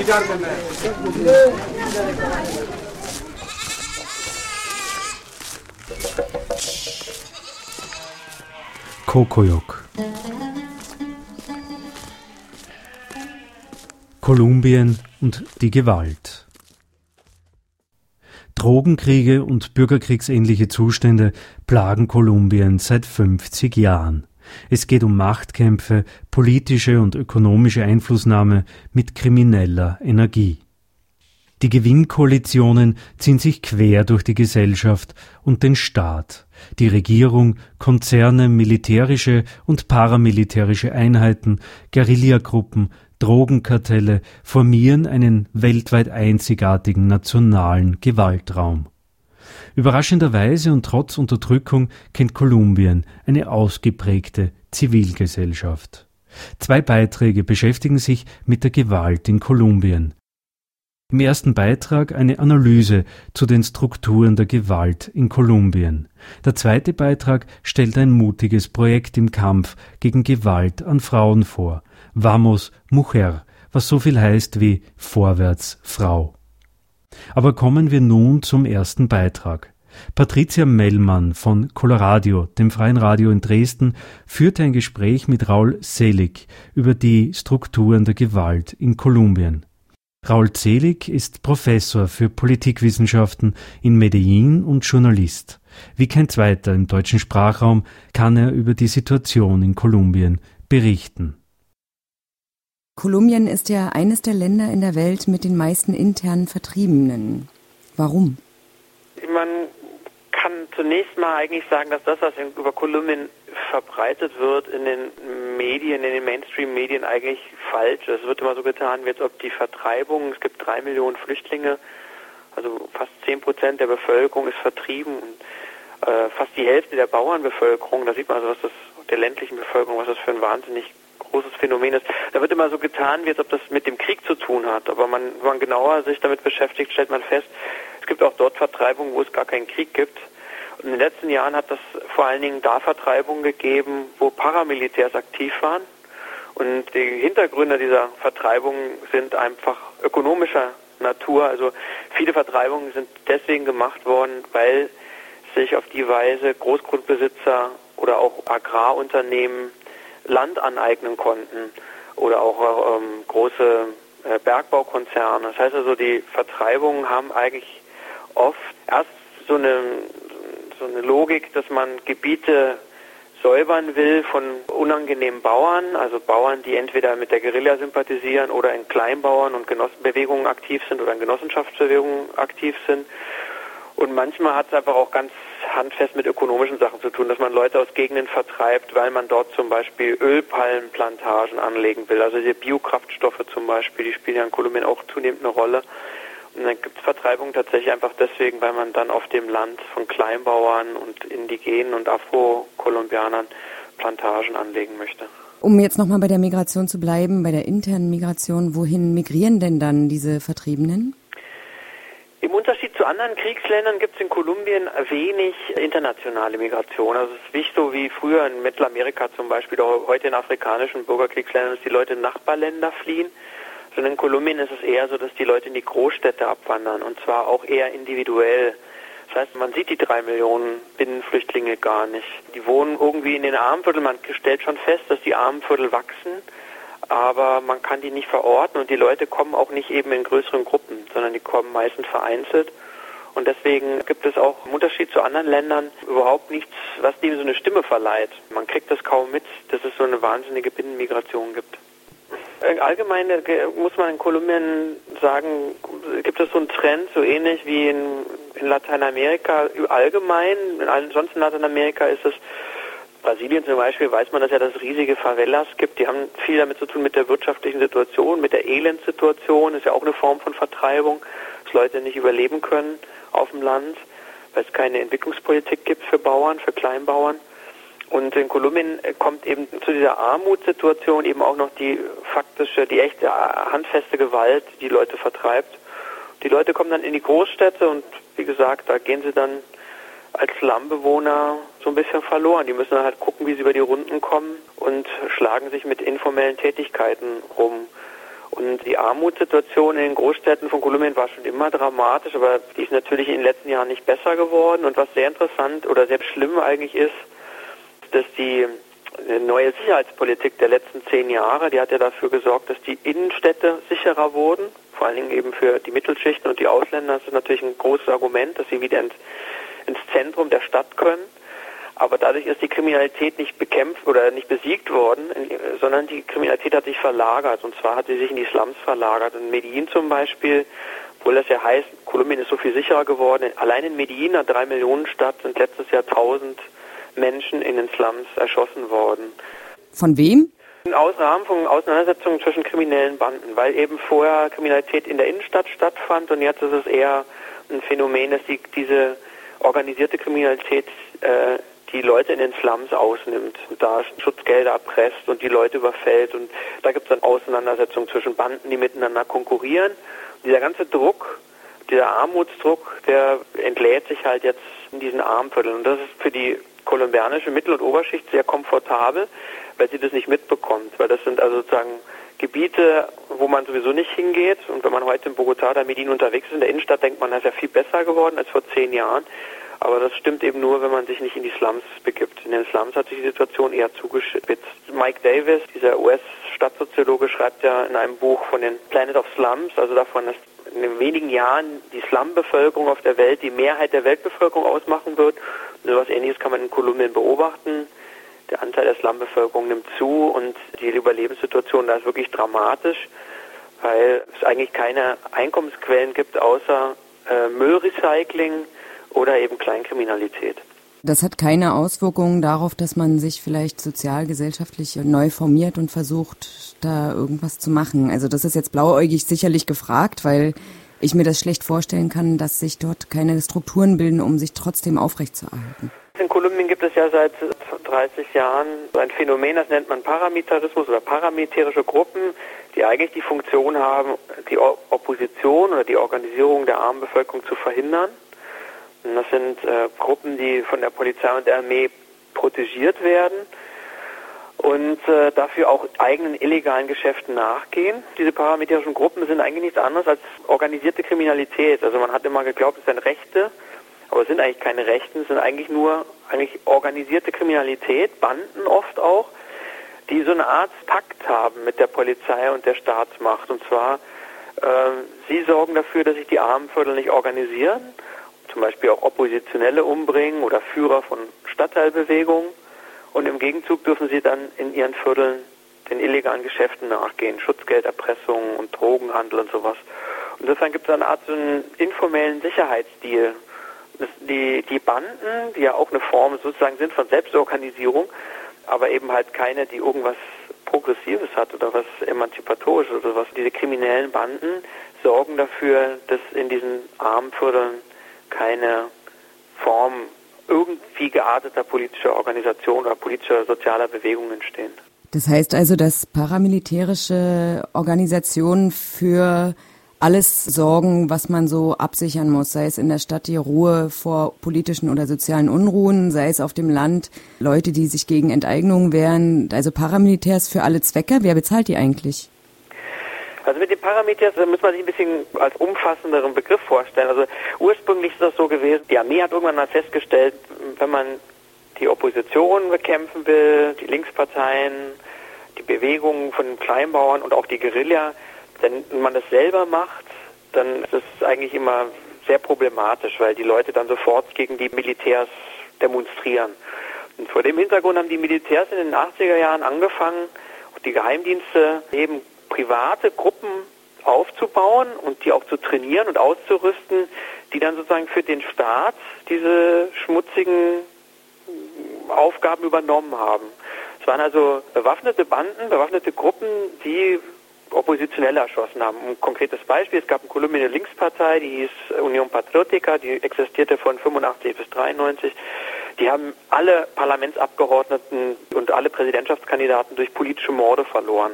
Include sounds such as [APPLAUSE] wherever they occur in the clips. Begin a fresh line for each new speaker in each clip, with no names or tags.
रिचार्ज करना है 高校よ Kolumbien und die Gewalt. Drogenkriege und bürgerkriegsähnliche Zustände plagen Kolumbien seit 50 Jahren. Es geht um Machtkämpfe, politische und ökonomische Einflussnahme mit krimineller Energie. Die Gewinnkoalitionen ziehen sich quer durch die Gesellschaft und den Staat. Die Regierung, Konzerne, militärische und paramilitärische Einheiten, Guerillagruppen, Drogenkartelle formieren einen weltweit einzigartigen nationalen Gewaltraum. Überraschenderweise und trotz Unterdrückung kennt Kolumbien eine ausgeprägte Zivilgesellschaft. Zwei Beiträge beschäftigen sich mit der Gewalt in Kolumbien. Im ersten Beitrag eine Analyse zu den Strukturen der Gewalt in Kolumbien. Der zweite Beitrag stellt ein mutiges Projekt im Kampf gegen Gewalt an Frauen vor. Vamos Mujer, was so viel heißt wie Vorwärts Frau. Aber kommen wir nun zum ersten Beitrag. Patricia Mellmann von Coloradio, dem freien Radio in Dresden, führte ein Gespräch mit Raul Selig über die Strukturen der Gewalt in Kolumbien. Raul Selig ist Professor für Politikwissenschaften in Medellin und Journalist. Wie kein zweiter im deutschen Sprachraum kann er über die Situation in Kolumbien berichten.
Kolumbien ist ja eines der Länder in der Welt mit den meisten internen Vertriebenen. Warum?
Man kann zunächst mal eigentlich sagen, dass das, was über Kolumbien verbreitet wird in den Medien, in den Mainstream-Medien eigentlich falsch ist. Es wird immer so getan, als ob die Vertreibung, es gibt drei Millionen Flüchtlinge, also fast zehn Prozent der Bevölkerung ist vertrieben und äh, fast die Hälfte der Bauernbevölkerung, da sieht man also, was das, der ländlichen Bevölkerung, was das für ein wahnsinnig großes Phänomen ist. Da wird immer so getan, wie als ob das mit dem Krieg zu tun hat. Aber man, wenn man genauer sich damit beschäftigt, stellt man fest, es gibt auch dort Vertreibungen, wo es gar keinen Krieg gibt. Und in den letzten Jahren hat das vor allen Dingen da Vertreibungen gegeben, wo Paramilitärs aktiv waren. Und die Hintergründe dieser Vertreibungen sind einfach ökonomischer Natur. Also viele Vertreibungen sind deswegen gemacht worden, weil sich auf die Weise Großgrundbesitzer oder auch Agrarunternehmen Land aneignen konnten oder auch ähm, große äh, Bergbaukonzerne. Das heißt also, die Vertreibungen haben eigentlich oft erst so eine, so eine Logik, dass man Gebiete säubern will von unangenehmen Bauern, also Bauern, die entweder mit der Guerilla sympathisieren oder in Kleinbauern und Genossenbewegungen aktiv sind oder in Genossenschaftsbewegungen aktiv sind. Und manchmal hat es einfach auch ganz handfest mit ökonomischen Sachen zu tun, dass man Leute aus Gegenden vertreibt, weil man dort zum Beispiel Ölpalmenplantagen anlegen will. Also die Biokraftstoffe zum Beispiel, die spielen ja in Kolumbien auch zunehmend eine Rolle. Und dann gibt es Vertreibungen tatsächlich einfach deswegen, weil man dann auf dem Land von Kleinbauern und Indigenen und Afro-Kolumbianern Plantagen anlegen möchte.
Um jetzt nochmal bei der Migration zu bleiben, bei der internen Migration, wohin migrieren denn dann diese Vertriebenen?
Im Unterschied zu anderen Kriegsländern gibt es in Kolumbien wenig internationale Migration. Also es ist nicht so wie früher in Mittelamerika zum Beispiel oder heute in afrikanischen Bürgerkriegsländern, dass die Leute in Nachbarländer fliehen, sondern in Kolumbien ist es eher so, dass die Leute in die Großstädte abwandern und zwar auch eher individuell. Das heißt, man sieht die drei Millionen Binnenflüchtlinge gar nicht. Die wohnen irgendwie in den Armenvierteln. Man stellt schon fest, dass die Armenviertel wachsen aber man kann die nicht verorten und die Leute kommen auch nicht eben in größeren Gruppen, sondern die kommen meistens vereinzelt. Und deswegen gibt es auch im Unterschied zu anderen Ländern überhaupt nichts, was dem so eine Stimme verleiht. Man kriegt das kaum mit, dass es so eine wahnsinnige Binnenmigration gibt. Allgemein muss man in Kolumbien sagen, gibt es so einen Trend, so ähnlich wie in, in Lateinamerika allgemein. In ansonsten Lateinamerika ist es Brasilien zum Beispiel weiß man, dass ja das riesige Favelas gibt. Die haben viel damit zu tun mit der wirtschaftlichen Situation, mit der Elendssituation. Ist ja auch eine Form von Vertreibung, dass Leute nicht überleben können auf dem Land, weil es keine Entwicklungspolitik gibt für Bauern, für Kleinbauern. Und in Kolumbien kommt eben zu dieser Armutssituation eben auch noch die faktische, die echte handfeste Gewalt, die Leute vertreibt. Die Leute kommen dann in die Großstädte und wie gesagt, da gehen sie dann als Slumbewohner so ein bisschen verloren. Die müssen dann halt gucken, wie sie über die Runden kommen und schlagen sich mit informellen Tätigkeiten rum. Und die Armutssituation in den Großstädten von Kolumbien war schon immer dramatisch, aber die ist natürlich in den letzten Jahren nicht besser geworden. Und was sehr interessant oder sehr schlimm eigentlich ist, dass die neue Sicherheitspolitik der letzten zehn Jahre, die hat ja dafür gesorgt, dass die Innenstädte sicherer wurden, vor allen Dingen eben für die Mittelschichten und die Ausländer. Das ist natürlich ein großes Argument, dass sie wieder ins, ins Zentrum der Stadt können. Aber dadurch ist die Kriminalität nicht bekämpft oder nicht besiegt worden, sondern die Kriminalität hat sich verlagert. Und zwar hat sie sich in die Slums verlagert. In Medellin zum Beispiel, obwohl das ja heißt, Kolumbien ist so viel sicherer geworden. Allein in Medellin, einer drei Millionen Stadt, sind letztes Jahr tausend Menschen in den Slums erschossen worden.
Von wem?
Aus Rahmen von Auseinandersetzungen zwischen kriminellen Banden, weil eben vorher Kriminalität in der Innenstadt stattfand und jetzt ist es eher ein Phänomen, dass die, diese organisierte Kriminalität äh, die Leute in den Slums ausnimmt da Schutzgelder erpresst und die Leute überfällt und da gibt es dann Auseinandersetzungen zwischen Banden, die miteinander konkurrieren. Und dieser ganze Druck, dieser Armutsdruck, der entlädt sich halt jetzt in diesen Armvierteln und das ist für die kolumbianische Mittel- und Oberschicht sehr komfortabel, weil sie das nicht mitbekommt, weil das sind also sozusagen Gebiete, wo man sowieso nicht hingeht. Und wenn man heute in Bogotá oder Medellin unterwegs ist, in der Innenstadt, denkt man, das ist ja viel besser geworden als vor zehn Jahren. Aber das stimmt eben nur, wenn man sich nicht in die Slums begibt. In den Slums hat sich die Situation eher zugespitzt. Mike Davis, dieser US-Stadtsoziologe, schreibt ja in einem Buch von den Planet of Slums, also davon, dass in wenigen Jahren die Slum-Bevölkerung auf der Welt die Mehrheit der Weltbevölkerung ausmachen wird. So etwas Ähnliches kann man in Kolumbien beobachten. Der Anteil der Slum-Bevölkerung nimmt zu und die Überlebenssituation da ist wirklich dramatisch, weil es eigentlich keine Einkommensquellen gibt außer äh, Müllrecycling oder eben Kleinkriminalität.
Das hat keine Auswirkungen darauf, dass man sich vielleicht sozial, gesellschaftlich neu formiert und versucht, da irgendwas zu machen. Also das ist jetzt blauäugig sicherlich gefragt, weil ich mir das schlecht vorstellen kann, dass sich dort keine Strukturen bilden, um sich trotzdem aufrechtzuerhalten.
In Kolumbien gibt es ja seit 30 Jahren ein Phänomen, das nennt man Paramilitarismus oder paramilitärische Gruppen, die eigentlich die Funktion haben, die Opposition oder die Organisierung der armen Bevölkerung zu verhindern. Und das sind äh, Gruppen, die von der Polizei und der Armee protegiert werden und äh, dafür auch eigenen illegalen Geschäften nachgehen. Diese paramilitärischen Gruppen sind eigentlich nichts anderes als organisierte Kriminalität. Also man hat immer geglaubt, es sind Rechte, aber es sind eigentlich keine Rechten, es sind eigentlich nur eigentlich organisierte Kriminalität, Banden oft auch, die so eine Art Pakt haben mit der Polizei und der Staatsmacht. Und zwar, äh, sie sorgen dafür, dass sich die Armenviertel nicht organisieren, zum Beispiel auch Oppositionelle umbringen oder Führer von Stadtteilbewegungen und im Gegenzug dürfen sie dann in ihren Vierteln den illegalen Geschäften nachgehen, Schutzgelderpressung und Drogenhandel und sowas. Insofern gibt es eine Art so einen informellen Sicherheitsstil. Die, die Banden, die ja auch eine Form sozusagen sind von Selbstorganisierung, aber eben halt keine, die irgendwas Progressives hat oder was Emanzipatorisches oder was. Diese kriminellen Banden sorgen dafür, dass in diesen Armenvierteln keine Form irgendwie gearteter politischer Organisation oder politischer sozialer Bewegung entstehen.
Das heißt also, dass paramilitärische Organisationen für alles sorgen, was man so absichern muss, sei es in der Stadt die Ruhe vor politischen oder sozialen Unruhen, sei es auf dem Land Leute, die sich gegen Enteignungen wehren, also Paramilitärs für alle Zwecke. Wer bezahlt die eigentlich?
Also mit den Parameters muss man sich ein bisschen als umfassenderen Begriff vorstellen. Also ursprünglich ist das so gewesen, die Armee hat irgendwann mal festgestellt, wenn man die Opposition bekämpfen will, die Linksparteien, die Bewegungen von den Kleinbauern und auch die Guerilla, wenn man das selber macht, dann ist es eigentlich immer sehr problematisch, weil die Leute dann sofort gegen die Militärs demonstrieren. Und vor dem Hintergrund haben die Militärs in den 80er Jahren angefangen, die Geheimdienste eben private Gruppen aufzubauen und die auch zu trainieren und auszurüsten, die dann sozusagen für den Staat diese schmutzigen Aufgaben übernommen haben. Es waren also bewaffnete Banden, bewaffnete Gruppen, die Oppositionelle erschossen haben. Ein konkretes Beispiel, es gab in Kolumbien eine Linkspartei, die hieß Union Patriotica, die existierte von 85 bis 93. Die haben alle Parlamentsabgeordneten und alle Präsidentschaftskandidaten durch politische Morde verloren.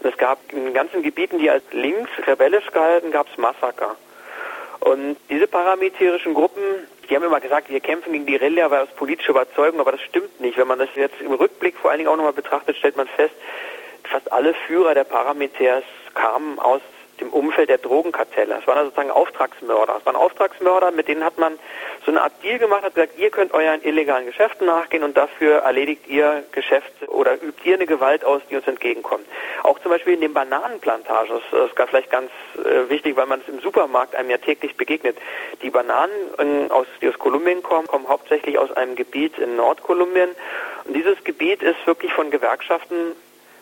Und es gab in ganzen Gebieten, die als links rebellisch galten, gab es Massaker. Und diese paramilitärischen Gruppen, die haben immer gesagt, wir kämpfen gegen die Guerilla, aber aus politischer Überzeugung, aber das stimmt nicht. Wenn man das jetzt im Rückblick vor allen Dingen auch nochmal betrachtet, stellt man fest, fast alle Führer der Paramilitärs kamen aus dem Umfeld der Drogenkartelle. Es waren also sozusagen Auftragsmörder. Es waren Auftragsmörder, mit denen hat man so eine Art Deal gemacht, hat gesagt, ihr könnt euren illegalen Geschäften nachgehen und dafür erledigt ihr Geschäfte oder übt ihr eine Gewalt aus, die uns entgegenkommt. Auch zum Beispiel in den Bananenplantagen, das ist vielleicht ganz äh, wichtig, weil man es im Supermarkt einem ja täglich begegnet. Die Bananen, aus, die aus Kolumbien kommen, kommen hauptsächlich aus einem Gebiet in Nordkolumbien. Und dieses Gebiet ist wirklich von Gewerkschaften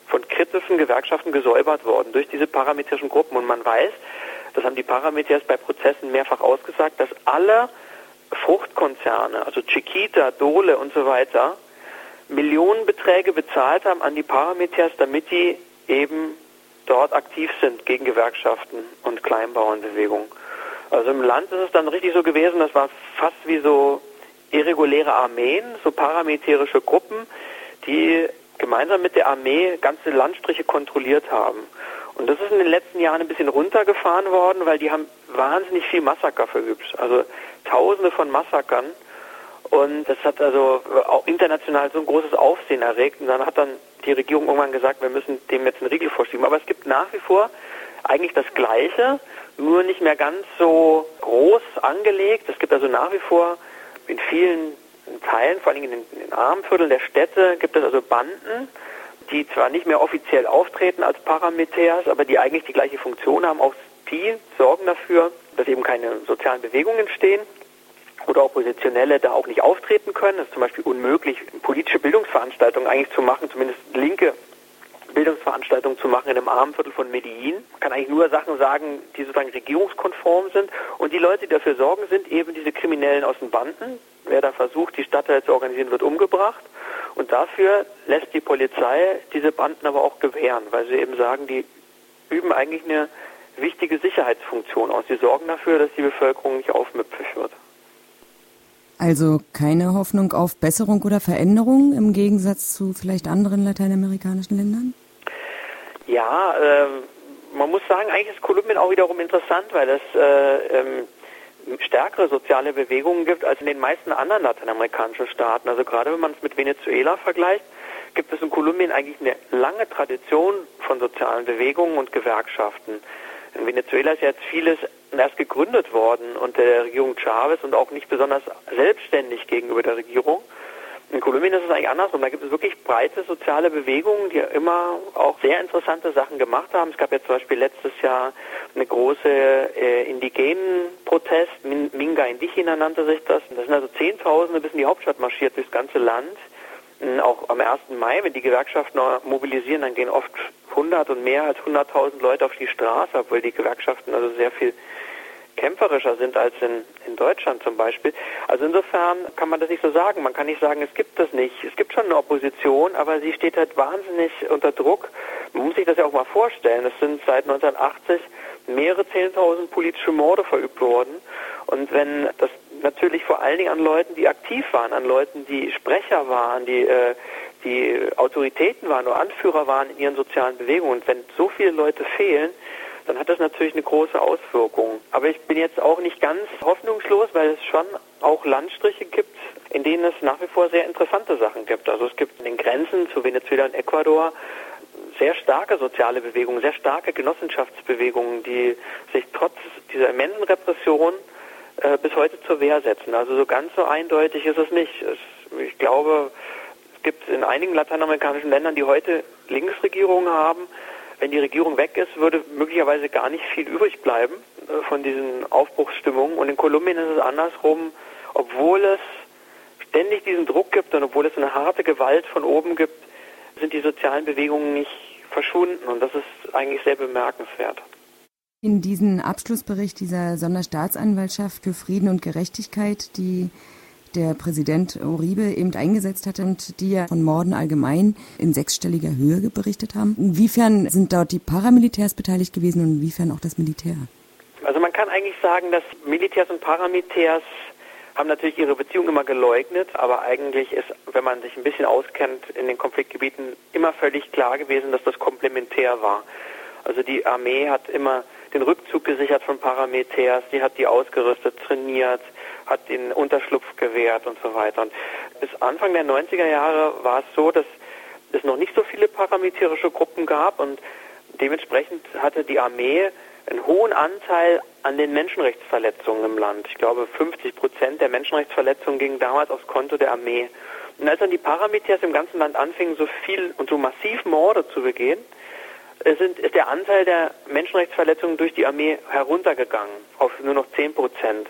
von kritischen Gewerkschaften gesäubert worden durch diese parametrischen Gruppen. Und man weiß, das haben die Parameters bei Prozessen mehrfach ausgesagt, dass alle Fruchtkonzerne, also Chiquita, Dole und so weiter, Millionenbeträge bezahlt haben an die Parameters, damit die eben dort aktiv sind gegen Gewerkschaften und Kleinbauernbewegungen. Also im Land ist es dann richtig so gewesen, das war fast wie so irreguläre Armeen, so paramilitärische Gruppen, die gemeinsam mit der Armee ganze Landstriche kontrolliert haben. Und das ist in den letzten Jahren ein bisschen runtergefahren worden, weil die haben wahnsinnig viel Massaker verübt. Also Tausende von Massakern. Und das hat also auch international so ein großes Aufsehen erregt. Und dann hat dann die Regierung irgendwann gesagt, wir müssen dem jetzt einen Riegel vorschieben. Aber es gibt nach wie vor eigentlich das Gleiche, nur nicht mehr ganz so groß angelegt. Es gibt also nach wie vor in vielen in Teilen, vor allem in den, in den Armenvierteln der Städte, gibt es also Banden, die zwar nicht mehr offiziell auftreten als Paramilitärs, aber die eigentlich die gleiche Funktion haben. Auch die sorgen dafür, dass eben keine sozialen Bewegungen entstehen oder Oppositionelle da auch nicht auftreten können. Es ist zum Beispiel unmöglich, politische Bildungsveranstaltungen eigentlich zu machen, zumindest linke Bildungsveranstaltungen zu machen in einem Armenviertel von Medellin. Man kann eigentlich nur Sachen sagen, die sozusagen regierungskonform sind. Und die Leute, die dafür sorgen, sind eben diese Kriminellen aus den Banden. Wer da versucht, die Stadtteile zu organisieren, wird umgebracht. Und dafür lässt die Polizei diese Banden aber auch gewähren, weil sie eben sagen, die üben eigentlich eine wichtige Sicherheitsfunktion aus. Sie sorgen dafür, dass die Bevölkerung nicht aufmüpfig wird.
Also keine Hoffnung auf Besserung oder Veränderung im Gegensatz zu vielleicht anderen lateinamerikanischen Ländern?
Ja, äh, man muss sagen, eigentlich ist Kolumbien auch wiederum interessant, weil es äh, ähm, stärkere soziale Bewegungen gibt als in den meisten anderen lateinamerikanischen Staaten. Also gerade wenn man es mit Venezuela vergleicht, gibt es in Kolumbien eigentlich eine lange Tradition von sozialen Bewegungen und Gewerkschaften. In Venezuela ist jetzt vieles erst gegründet worden unter der Regierung Chavez und auch nicht besonders selbstständig gegenüber der Regierung. In Kolumbien ist es eigentlich andersrum. Da gibt es wirklich breite soziale Bewegungen, die immer auch sehr interessante Sachen gemacht haben. Es gab ja zum Beispiel letztes Jahr eine große äh, indigenen Protest, Minga Indigena nannte sich das. Das sind also Zehntausende bis in die Hauptstadt marschiert durchs ganze Land. Auch am 1. Mai, wenn die Gewerkschaften mobilisieren, dann gehen oft 100 und mehr als 100.000 Leute auf die Straße, obwohl die Gewerkschaften also sehr viel kämpferischer sind als in, in Deutschland zum Beispiel. Also insofern kann man das nicht so sagen. Man kann nicht sagen, es gibt das nicht. Es gibt schon eine Opposition, aber sie steht halt wahnsinnig unter Druck. Man muss sich das ja auch mal vorstellen. Es sind seit 1980 mehrere Zehntausend politische Morde verübt worden. Und wenn das natürlich vor allen Dingen an Leuten, die aktiv waren, an Leuten, die Sprecher waren, die, äh, die Autoritäten waren oder Anführer waren in ihren sozialen Bewegungen. Und wenn so viele Leute fehlen, dann hat das natürlich eine große Auswirkung. Aber ich bin jetzt auch nicht ganz hoffnungslos, weil es schon auch Landstriche gibt, in denen es nach wie vor sehr interessante Sachen gibt. Also es gibt in den Grenzen zu Venezuela und Ecuador sehr starke soziale Bewegungen, sehr starke Genossenschaftsbewegungen, die sich trotz dieser immensen Repression äh, bis heute zur Wehr setzen. Also so ganz so eindeutig ist es nicht. Es, ich glaube, es gibt in einigen lateinamerikanischen Ländern, die heute Linksregierungen haben, wenn die Regierung weg ist, würde möglicherweise gar nicht viel übrig bleiben äh, von diesen Aufbruchsstimmungen. Und in Kolumbien ist es andersrum, obwohl es ständig diesen Druck gibt und obwohl es eine harte Gewalt von oben gibt, sind die sozialen Bewegungen nicht verschwunden. Und das ist eigentlich sehr bemerkenswert.
In diesen Abschlussbericht dieser Sonderstaatsanwaltschaft für Frieden und Gerechtigkeit, die der Präsident Uribe eben eingesetzt hat und die ja von Morden allgemein in sechsstelliger Höhe berichtet haben. Inwiefern sind dort die Paramilitärs beteiligt gewesen und inwiefern auch das Militär?
Also man kann eigentlich sagen, dass Militärs und Paramilitärs haben natürlich ihre Beziehung immer geleugnet, aber eigentlich ist, wenn man sich ein bisschen auskennt in den Konfliktgebieten, immer völlig klar gewesen, dass das komplementär war. Also die Armee hat immer den Rückzug gesichert von Paramilitärs, die hat die ausgerüstet, trainiert, hat den Unterschlupf gewährt und so weiter. Und bis Anfang der 90er Jahre war es so, dass es noch nicht so viele paramilitärische Gruppen gab und dementsprechend hatte die Armee einen hohen Anteil an den Menschenrechtsverletzungen im Land. Ich glaube, 50 Prozent der Menschenrechtsverletzungen gingen damals aufs Konto der Armee. Und als dann die Paramilitärs im ganzen Land anfingen, so viel und so massiv Morde zu begehen, sind, ist der Anteil der Menschenrechtsverletzungen durch die Armee heruntergegangen auf nur noch 10 Prozent.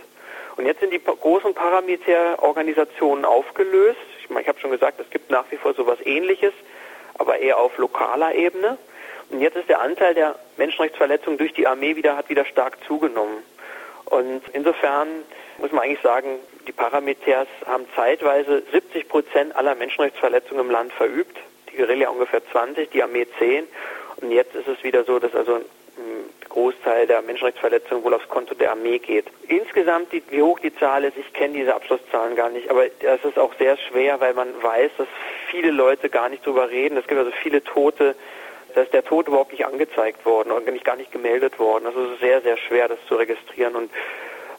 Und jetzt sind die großen Paramilitärorganisationen aufgelöst. Ich, meine, ich habe schon gesagt, es gibt nach wie vor sowas ähnliches, aber eher auf lokaler Ebene. Und jetzt ist der Anteil der Menschenrechtsverletzungen durch die Armee wieder, hat wieder stark zugenommen. Und insofern muss man eigentlich sagen, die Paramilitärs haben zeitweise 70 Prozent aller Menschenrechtsverletzungen im Land verübt, die Guerilla ungefähr 20, die Armee 10. Und jetzt ist es wieder so, dass also Großteil der Menschenrechtsverletzungen wohl aufs Konto der Armee geht. Insgesamt, die, wie hoch die Zahl ist, ich kenne diese Abschlusszahlen gar nicht, aber das ist auch sehr schwer, weil man weiß, dass viele Leute gar nicht drüber reden. Es gibt also viele Tote, da ist der Tod überhaupt nicht angezeigt worden und nicht gar nicht gemeldet worden. Es ist sehr, sehr schwer, das zu registrieren und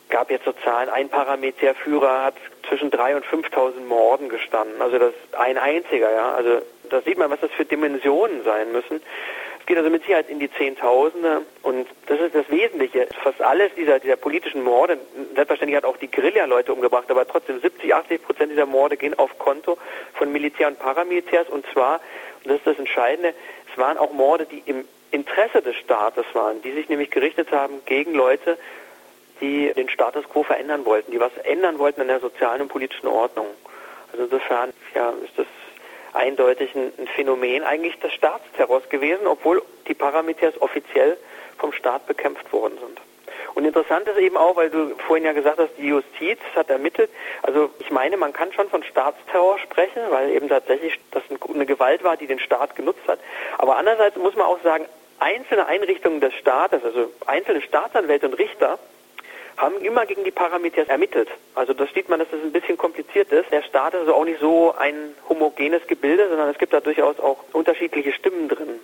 gab jetzt so Zahlen. Ein Paramilitärführer hat zwischen 3.000 und 5.000 Morden gestanden. Also das ein einziger, ja. Also da sieht man, was das für Dimensionen sein müssen geht also mit Sicherheit in die Zehntausende und das ist das Wesentliche. Fast alles dieser, dieser politischen Morde, selbstverständlich hat auch die Guerilla-Leute umgebracht, aber trotzdem 70, 80 Prozent dieser Morde gehen auf Konto von Militär und Paramilitärs und zwar, und das ist das Entscheidende, es waren auch Morde, die im Interesse des Staates waren, die sich nämlich gerichtet haben gegen Leute, die den Status quo verändern wollten, die was ändern wollten an der sozialen und politischen Ordnung. Also insofern ja, ist das eindeutig ein, Phänomen eigentlich des Staatsterrors gewesen, obwohl die Paramilitärs offiziell vom Staat bekämpft worden sind. Und interessant ist eben auch, weil du vorhin ja gesagt hast, die Justiz hat ermittelt. Also ich meine, man kann schon von Staatsterror sprechen, weil eben tatsächlich das eine Gewalt war, die den Staat genutzt hat. Aber andererseits muss man auch sagen, einzelne Einrichtungen des Staates, also einzelne Staatsanwälte und Richter, haben immer gegen die Paramilitärs ermittelt. Also da sieht man, dass das ein bisschen kompliziert ist. Der Staat ist also auch nicht so ein homogenes Gebilde, sondern es gibt da durchaus auch unterschiedliche Stimmen drin.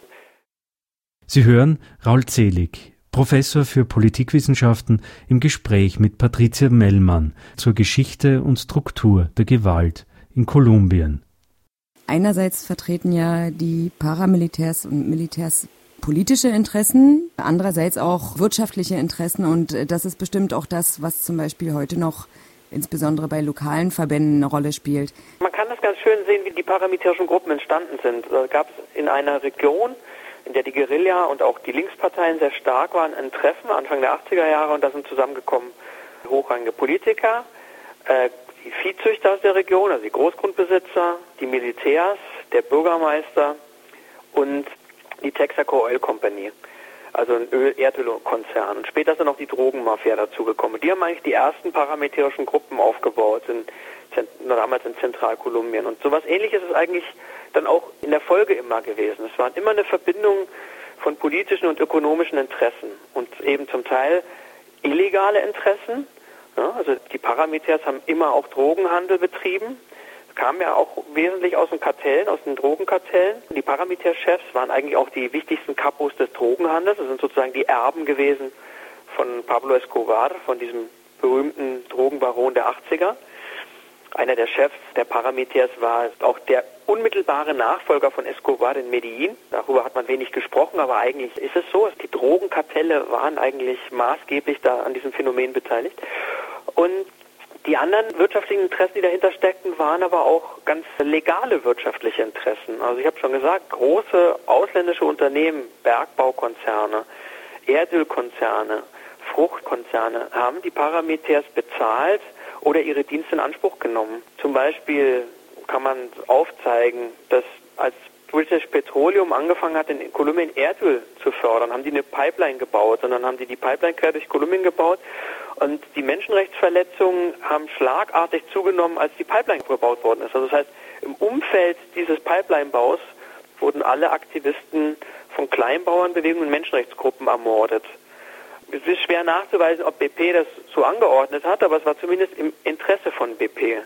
Sie hören Raul Zelig, Professor für Politikwissenschaften, im Gespräch mit Patricia Mellmann zur Geschichte und Struktur der Gewalt in Kolumbien.
Einerseits vertreten ja die Paramilitärs und Militärs politische Interessen, andererseits auch wirtschaftliche Interessen und äh, das ist bestimmt auch das, was zum Beispiel heute noch insbesondere bei lokalen Verbänden eine Rolle spielt.
Man kann das ganz schön sehen, wie die paramilitärischen Gruppen entstanden sind. Da gab es in einer Region, in der die Guerilla und auch die Linksparteien sehr stark waren, ein Treffen Anfang der 80er Jahre und da sind zusammengekommen hochrangige Politiker, äh, die Viehzüchter aus der Region, also die Großgrundbesitzer, die Militärs, der Bürgermeister und die Texaco Oil Company, also ein Öl Erdölkonzern. Und später ist dann noch die Drogenmafia dazugekommen. Die haben eigentlich die ersten paramilitärischen Gruppen aufgebaut, in, damals in Zentralkolumbien. Und sowas ähnliches ist eigentlich dann auch in der Folge immer gewesen. Es war immer eine Verbindung von politischen und ökonomischen Interessen und eben zum Teil illegale Interessen. Ja, also die Paramilitärs haben immer auch Drogenhandel betrieben kam ja auch wesentlich aus den Kartellen, aus den Drogenkartellen. Die Paramilitärchefs waren eigentlich auch die wichtigsten Kapos des Drogenhandels. Das sind sozusagen die Erben gewesen von Pablo Escobar, von diesem berühmten Drogenbaron der 80er. Einer der Chefs der Paramilitärs war auch der unmittelbare Nachfolger von Escobar in Medellin. Darüber hat man wenig gesprochen, aber eigentlich ist es so, die Drogenkartelle waren eigentlich maßgeblich da an diesem Phänomen beteiligt. Und die anderen wirtschaftlichen Interessen, die dahinter steckten, waren aber auch ganz legale wirtschaftliche Interessen. Also ich habe schon gesagt, große ausländische Unternehmen, Bergbaukonzerne, Erdölkonzerne, Fruchtkonzerne haben die Paramilitärs bezahlt oder ihre Dienste in Anspruch genommen. Zum Beispiel kann man aufzeigen, dass als British Petroleum angefangen hat, in Kolumbien Erdöl zu fördern, haben die eine Pipeline gebaut und dann haben die die Pipeline quer durch Kolumbien gebaut und die Menschenrechtsverletzungen haben schlagartig zugenommen, als die Pipeline gebaut worden ist. Also das heißt, im Umfeld dieses Pipeline-Baus wurden alle Aktivisten von Kleinbauernbewegungen und Menschenrechtsgruppen ermordet. Es ist schwer nachzuweisen, ob BP das so angeordnet hat, aber es war zumindest im Interesse von BP,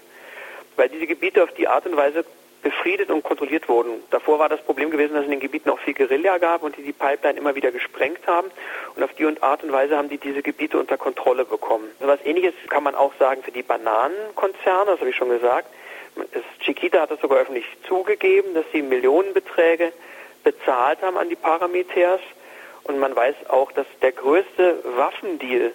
weil diese Gebiete auf die Art und Weise befriedet und kontrolliert wurden. Davor war das Problem gewesen, dass es in den Gebieten auch viel Guerilla gab und die die Pipeline immer wieder gesprengt haben. Und auf die Art und Weise haben die diese Gebiete unter Kontrolle bekommen. So was ähnliches kann man auch sagen für die Bananenkonzerne, das habe ich schon gesagt. Chiquita hat das sogar öffentlich zugegeben, dass sie Millionenbeträge bezahlt haben an die Paramilitärs. Und man weiß auch, dass der größte Waffendeal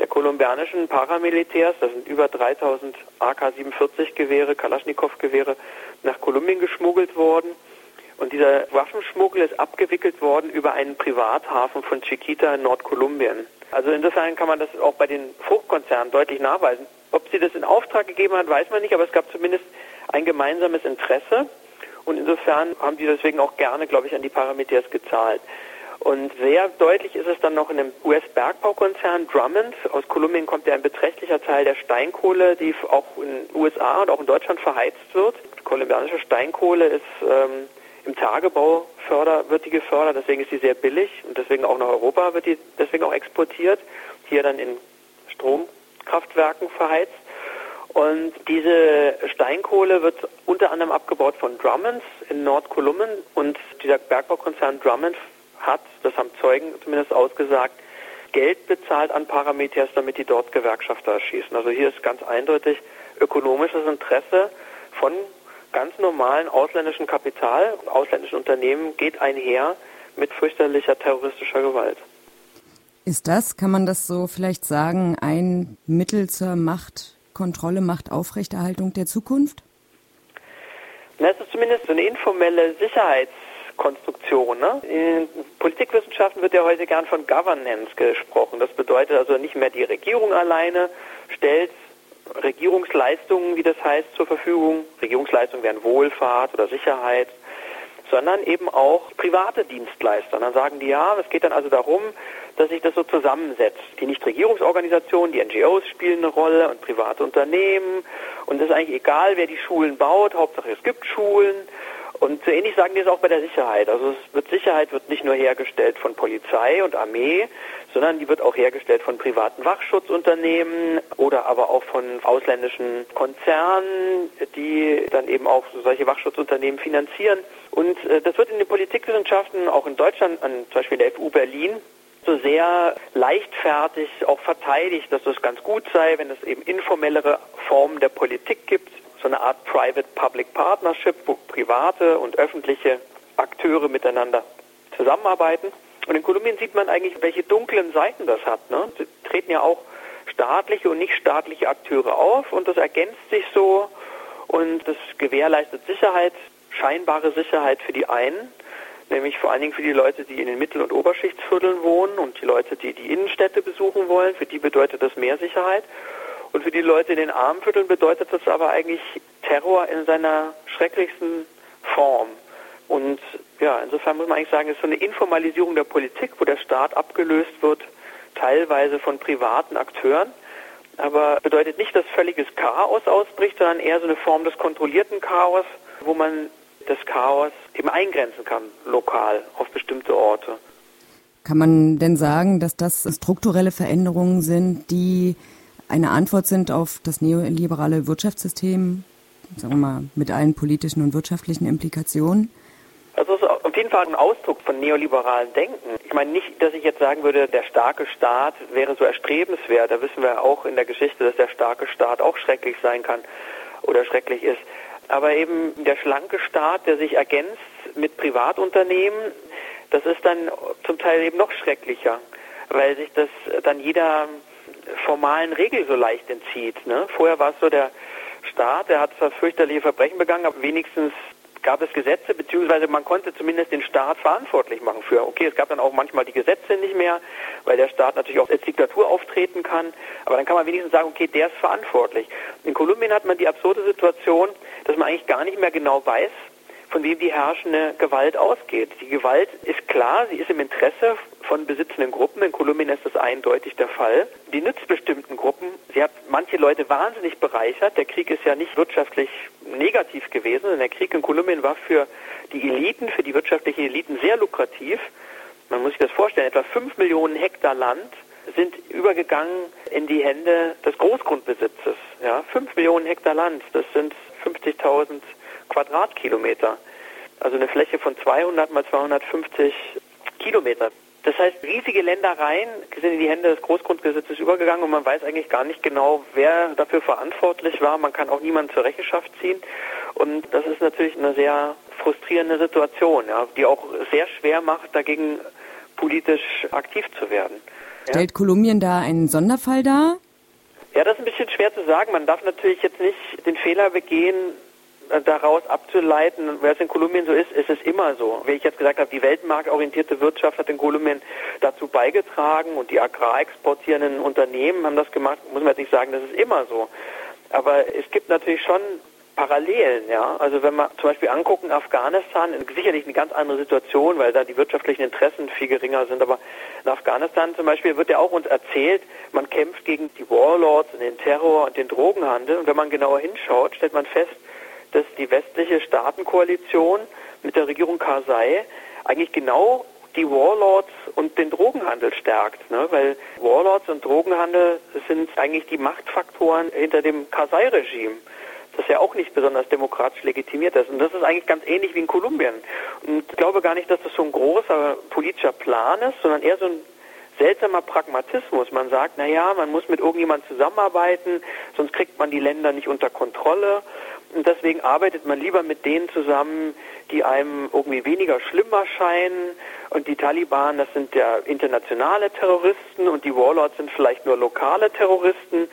der kolumbianischen Paramilitärs, das sind über 3000 AK-47-Gewehre, Kalaschnikow-Gewehre, nach Kolumbien geschmuggelt worden. Und dieser Waffenschmuggel ist abgewickelt worden über einen Privathafen von Chiquita in Nordkolumbien. Also insofern kann man das auch bei den Fruchtkonzernen deutlich nachweisen. Ob sie das in Auftrag gegeben hat, weiß man nicht, aber es gab zumindest ein gemeinsames Interesse. Und insofern haben die deswegen auch gerne, glaube ich, an die Paramilitärs gezahlt. Und sehr deutlich ist es dann noch in dem US-Bergbaukonzern Drummond. Aus Kolumbien kommt ja ein beträchtlicher Teil der Steinkohle, die auch in den USA und auch in Deutschland verheizt wird. Die kolumbianische Steinkohle ist ähm, im Tagebau förder, wird die gefördert, deswegen ist sie sehr billig und deswegen auch nach Europa wird die deswegen auch exportiert, hier dann in Stromkraftwerken verheizt. Und diese Steinkohle wird unter anderem abgebaut von Drummonds in Nordkolumbien und dieser Bergbaukonzern Drummond hat, das haben Zeugen zumindest ausgesagt, Geld bezahlt an Paramilitars, damit die dort Gewerkschafter erschießen. Also hier ist ganz eindeutig ökonomisches Interesse von ganz normalen ausländischen Kapital, ausländischen Unternehmen geht einher mit fürchterlicher terroristischer Gewalt.
Ist das, kann man das so vielleicht sagen, ein Mittel zur Machtkontrolle, Machtaufrechterhaltung der Zukunft?
Das ist zumindest eine informelle Sicherheits- Konstruktion. Ne? In Politikwissenschaften wird ja heute gern von Governance gesprochen. Das bedeutet also nicht mehr die Regierung alleine stellt Regierungsleistungen, wie das heißt, zur Verfügung. Regierungsleistungen wären Wohlfahrt oder Sicherheit, sondern eben auch private Dienstleister. Und dann sagen die, ja, es geht dann also darum, dass sich das so zusammensetzt. Die Nichtregierungsorganisationen, die NGOs spielen eine Rolle und private Unternehmen. Und es ist eigentlich egal, wer die Schulen baut, Hauptsache es gibt Schulen. Und so ähnlich sagen die es auch bei der Sicherheit. Also es wird Sicherheit wird nicht nur hergestellt von Polizei und Armee, sondern die wird auch hergestellt von privaten Wachschutzunternehmen oder aber auch von ausländischen Konzernen, die dann eben auch solche Wachschutzunternehmen finanzieren. Und äh, das wird in den Politikwissenschaften, auch in Deutschland, an zum Beispiel der FU Berlin, so sehr leichtfertig auch verteidigt, dass es ganz gut sei, wenn es eben informellere Formen der Politik gibt, so eine Art Private-Public Partnership, wo private und öffentliche Akteure miteinander zusammenarbeiten. Und in Kolumbien sieht man eigentlich, welche dunklen Seiten das hat. Ne? Sie treten ja auch staatliche und nicht staatliche Akteure auf und das ergänzt sich so und das gewährleistet Sicherheit, scheinbare Sicherheit für die einen, nämlich vor allen Dingen für die Leute, die in den Mittel- und Oberschichtsvierteln wohnen und die Leute, die die Innenstädte besuchen wollen, für die bedeutet das mehr Sicherheit. Und für die Leute in den Armenvierteln bedeutet das aber eigentlich Terror in seiner schrecklichsten Form. Und ja, insofern muss man eigentlich sagen, es ist so eine Informalisierung der Politik, wo der Staat abgelöst wird, teilweise von privaten Akteuren. Aber bedeutet nicht, dass völliges Chaos ausbricht, sondern eher so eine Form des kontrollierten Chaos, wo man das Chaos eben eingrenzen kann, lokal, auf bestimmte Orte.
Kann man denn sagen, dass das strukturelle Veränderungen sind, die eine Antwort sind auf das neoliberale Wirtschaftssystem, sagen wir mal, mit allen politischen und wirtschaftlichen Implikationen?
Also es ist auf jeden Fall ein Ausdruck von neoliberalen Denken. Ich meine nicht, dass ich jetzt sagen würde, der starke Staat wäre so erstrebenswert. Da wissen wir auch in der Geschichte, dass der starke Staat auch schrecklich sein kann oder schrecklich ist. Aber eben der schlanke Staat, der sich ergänzt mit Privatunternehmen, das ist dann zum Teil eben noch schrecklicher, weil sich das dann jeder formalen Regel so leicht entzieht. Ne? Vorher war es so, der Staat, der hat zwar fürchterliche Verbrechen begangen, aber wenigstens gab es Gesetze, beziehungsweise man konnte zumindest den Staat verantwortlich machen für. Okay, es gab dann auch manchmal die Gesetze nicht mehr, weil der Staat natürlich auch als Diktatur auftreten kann. Aber dann kann man wenigstens sagen, okay, der ist verantwortlich. In Kolumbien hat man die absurde Situation, dass man eigentlich gar nicht mehr genau weiß, von wem die herrschende Gewalt ausgeht. Die Gewalt ist klar, sie ist im Interesse von besitzenden Gruppen. In Kolumbien ist das eindeutig der Fall. Die nützt bestimmten Gruppen. Sie hat manche Leute wahnsinnig bereichert. Der Krieg ist ja nicht wirtschaftlich negativ gewesen, sondern der Krieg in Kolumbien war für die Eliten, für die wirtschaftlichen Eliten sehr lukrativ. Man muss sich das vorstellen, etwa fünf Millionen Hektar Land sind übergegangen in die Hände des Großgrundbesitzes. Ja, fünf Millionen Hektar Land, das sind 50.000 Quadratkilometer. Also eine Fläche von 200 mal 250 Kilometer. Das heißt, riesige Ländereien sind in die Hände des Großgrundbesitzes übergegangen und man weiß eigentlich gar nicht genau, wer dafür verantwortlich war. Man kann auch niemanden zur Rechenschaft ziehen. Und das ist natürlich eine sehr frustrierende Situation, ja, die auch sehr schwer macht, dagegen politisch aktiv zu werden.
Ja. Stellt Kolumbien da einen Sonderfall dar?
Ja, das ist ein bisschen schwer zu sagen. Man darf natürlich jetzt nicht den Fehler begehen, daraus abzuleiten, wer es in Kolumbien so ist, ist es immer so. Wie ich jetzt gesagt habe, die weltmarktorientierte Wirtschaft hat in Kolumbien dazu beigetragen und die agrarexportierenden Unternehmen haben das gemacht, muss man jetzt nicht sagen, das ist immer so. Aber es gibt natürlich schon Parallelen, ja. Also wenn wir zum Beispiel angucken, Afghanistan, sicherlich eine ganz andere Situation, weil da die wirtschaftlichen Interessen viel geringer sind, aber in Afghanistan zum Beispiel wird ja auch uns erzählt, man kämpft gegen die Warlords und den Terror und den Drogenhandel. Und wenn man genauer hinschaut, stellt man fest, dass die westliche Staatenkoalition mit der Regierung Karzai eigentlich genau die Warlords und den Drogenhandel stärkt, ne? weil Warlords und Drogenhandel sind eigentlich die Machtfaktoren hinter dem Karzai-Regime, das ja auch nicht besonders demokratisch legitimiert ist. Und das ist eigentlich ganz ähnlich wie in Kolumbien. Und ich glaube gar nicht, dass das so ein großer politischer Plan ist, sondern eher so ein seltsamer Pragmatismus. Man sagt, na ja, man muss mit irgendjemandem zusammenarbeiten, sonst kriegt man die Länder nicht unter Kontrolle. Und deswegen arbeitet man lieber mit denen zusammen, die einem irgendwie weniger schlimm erscheinen. Und die Taliban, das sind ja internationale Terroristen und die Warlords sind vielleicht nur lokale Terroristen.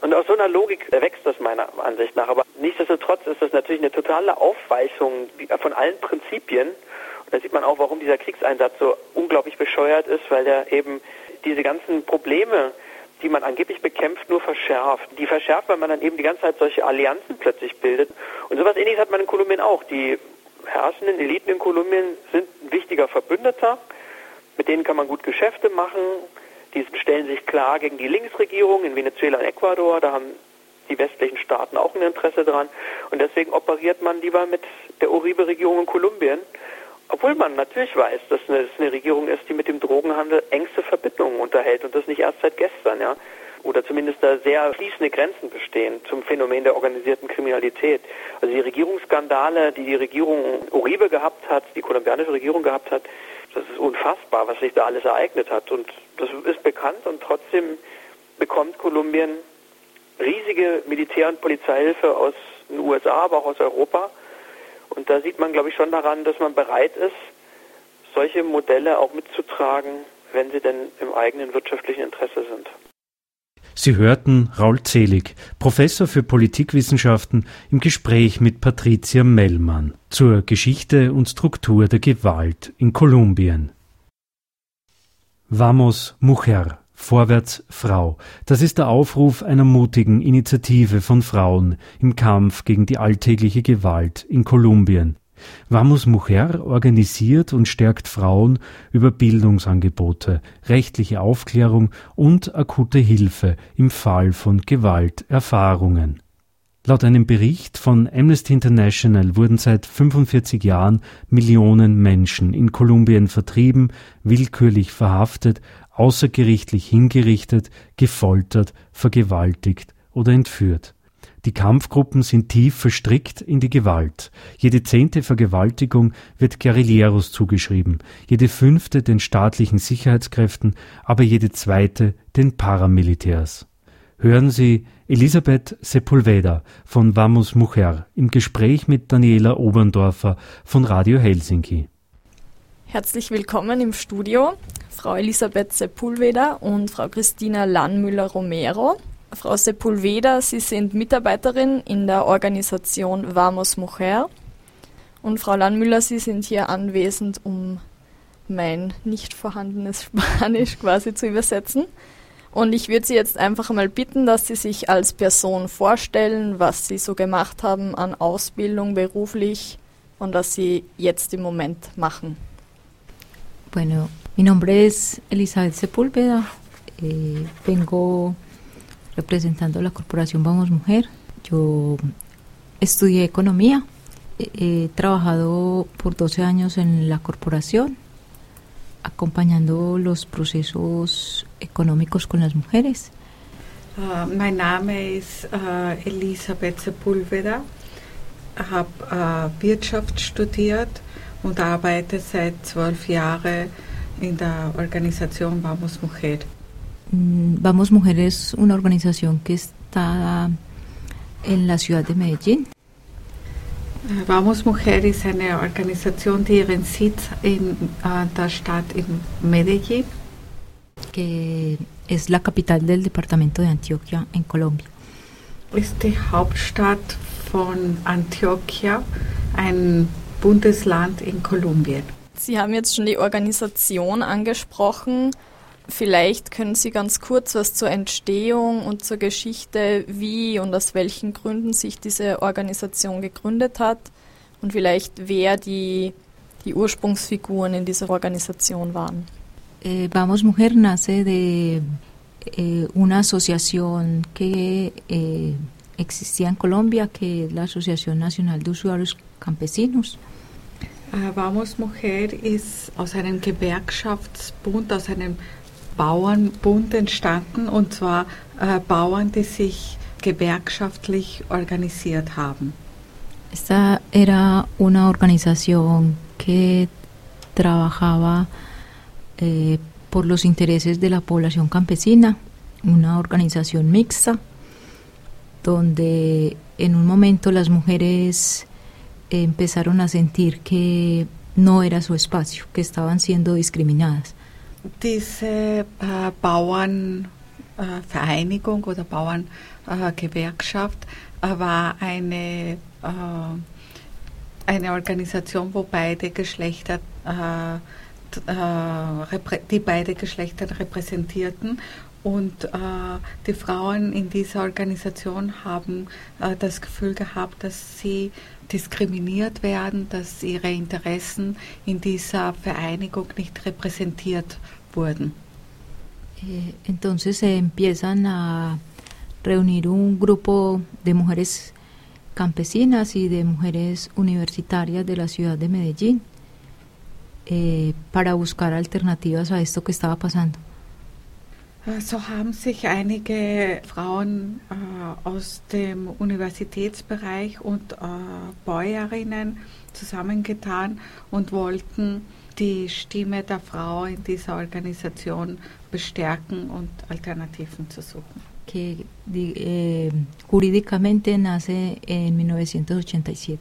Und aus so einer Logik wächst das meiner Ansicht nach. Aber nichtsdestotrotz ist das natürlich eine totale Aufweichung von allen Prinzipien. Und da sieht man auch, warum dieser Kriegseinsatz so unglaublich bescheuert ist, weil der eben diese ganzen Probleme, die man angeblich bekämpft, nur verschärft. Die verschärft, weil man dann eben die ganze Zeit solche Allianzen plötzlich bildet. Und sowas ähnliches hat man in Kolumbien auch. Die herrschenden Eliten in Kolumbien sind ein wichtiger Verbündeter. Mit denen kann man gut Geschäfte machen. Die stellen sich klar gegen die Linksregierung in Venezuela und Ecuador. Da haben die westlichen Staaten auch ein Interesse dran. Und deswegen operiert man lieber mit der Uribe-Regierung in Kolumbien obwohl man natürlich weiß, dass es eine Regierung ist, die mit dem Drogenhandel engste Verbindungen unterhält und das nicht erst seit gestern, ja. Oder zumindest da sehr fließende Grenzen bestehen zum Phänomen der organisierten Kriminalität. Also die Regierungsskandale, die die Regierung Uribe gehabt hat, die kolumbianische Regierung gehabt hat, das ist unfassbar, was sich da alles ereignet hat. Und das ist bekannt und trotzdem bekommt Kolumbien riesige Militär- und Polizeihilfe aus den USA, aber auch aus Europa. Und da sieht man, glaube ich, schon daran, dass man bereit ist, solche Modelle auch mitzutragen, wenn sie denn im eigenen wirtschaftlichen Interesse sind.
Sie hörten Raul Zelig, Professor für Politikwissenschaften, im Gespräch mit Patricia Mellmann zur Geschichte und Struktur der Gewalt in Kolumbien. Vamos Mujer Vorwärts Frau. Das ist der Aufruf einer mutigen Initiative von Frauen im Kampf gegen die alltägliche Gewalt in Kolumbien. Vamos Mujer organisiert und stärkt Frauen über Bildungsangebote, rechtliche Aufklärung und akute Hilfe im Fall von Gewalterfahrungen. Laut einem Bericht von Amnesty International wurden seit 45 Jahren Millionen Menschen in Kolumbien vertrieben, willkürlich verhaftet außergerichtlich hingerichtet, gefoltert, vergewaltigt oder entführt. Die Kampfgruppen sind tief verstrickt in die Gewalt. Jede zehnte Vergewaltigung wird Guerilleros zugeschrieben, jede fünfte den staatlichen Sicherheitskräften, aber jede zweite den Paramilitärs. Hören Sie Elisabeth Sepulveda von Vamos Mujer im Gespräch mit Daniela Oberndorfer von Radio Helsinki.
Herzlich willkommen im Studio. Frau Elisabeth Sepulveda und Frau Christina Lannmüller-Romero. Frau Sepulveda, Sie sind Mitarbeiterin in der Organisation Vamos Mujer. Und Frau Lannmüller, Sie sind hier anwesend, um mein nicht vorhandenes [LAUGHS] Spanisch quasi zu übersetzen. Und ich würde Sie jetzt einfach mal bitten, dass Sie sich als Person vorstellen, was Sie so gemacht haben an Ausbildung beruflich und was Sie jetzt im Moment machen.
Bueno, Mi nombre es Elizabeth Sepúlveda, eh, vengo representando la corporación Vamos Mujer. Yo estudié economía, he trabajado por 12 años en la corporación, acompañando los procesos económicos con las mujeres.
Uh, Name ist uh, Elisabeth Sepulveda. Habe uh, Wirtschaft studiert und arbeite seit zwölf Jahren in der Organisation Vamos Mujer.
Mm, Vamos Mujer es una organización que está en la ciudad de Medellín.
Äh, Vamos Mujer ist eine Organisation, die ihren Sitz in äh, der Stadt in Medellín,
que es la capital del departamento de Antioquia en Colombia.
ist die Hauptstadt von Antioquia, ein Bundesland in Kolumbien.
Sie haben jetzt schon die Organisation angesprochen. Vielleicht können Sie ganz kurz was zur Entstehung und zur Geschichte, wie und aus welchen Gründen sich diese Organisation gegründet hat und vielleicht wer die, die Ursprungsfiguren in dieser Organisation waren.
Eh, Vamos Mujer nace de eh, una asociación que eh, existía en Colombia, que es la Asociación Nacional de Usuarios Campesinos.
Äh, Vamos Mujer ist aus einem Gewerkschaftsbund, aus einem Bauernbund entstanden, und zwar äh, Bauern, die sich gewerkschaftlich organisiert haben.
Esta era una organización que trabajaba eh, por los intereses de la población campesina, una organización mixta, donde en un momento las mujeres empezaron a sentir que no era su espacio, que estaban siendo discriminadas.
Diese äh, Bauernvereinigung oder Bauerngewerkschaft äh, war eine, äh, eine Organisation, wo beide Geschlechter, äh, äh, die beide Geschlechter repräsentierten. Und äh, die Frauen in dieser Organisation haben äh, das Gefühl gehabt, dass sie diskriminiert werden, dass ihre Interessen in dieser Vereinigung nicht repräsentiert wurden.
Eh, entonces se empiezan a reunir un grupo de mujeres campesinas y de mujeres universitarias de la ciudad de Medellín eh, para buscar alternativas a esto que estaba pasando.
So haben sich einige Frauen äh, aus dem Universitätsbereich und äh, Bäuerinnen zusammengetan und wollten die Stimme der Frau in dieser Organisation bestärken und Alternativen zu suchen.
que eh, jurídicamente nace en 1987.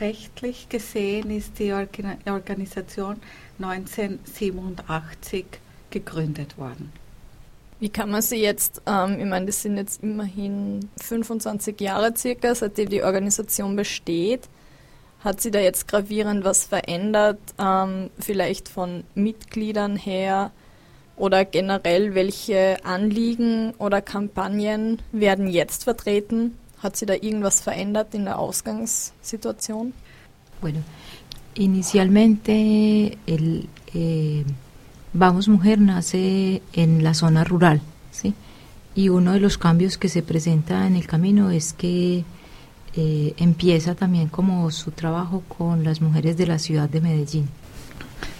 Rechtlich gesehen ist die Organa- Organisation 1987 gegründet worden.
Wie kann man sie jetzt, ähm, ich meine, das sind jetzt immerhin 25 Jahre circa, seitdem die Organisation besteht. Hat sie da jetzt gravierend was verändert, ähm, vielleicht von Mitgliedern her oder generell, welche Anliegen oder Kampagnen werden jetzt vertreten? Hat sie da irgendwas verändert in der Ausgangssituation?
Bueno, inicialmente el eh, Vamos Mujer nace en la zona rural, ¿sí? Y uno de los cambios que se presenta en el camino es que eh, empieza también como su trabajo con las mujeres de la ciudad de Medellín.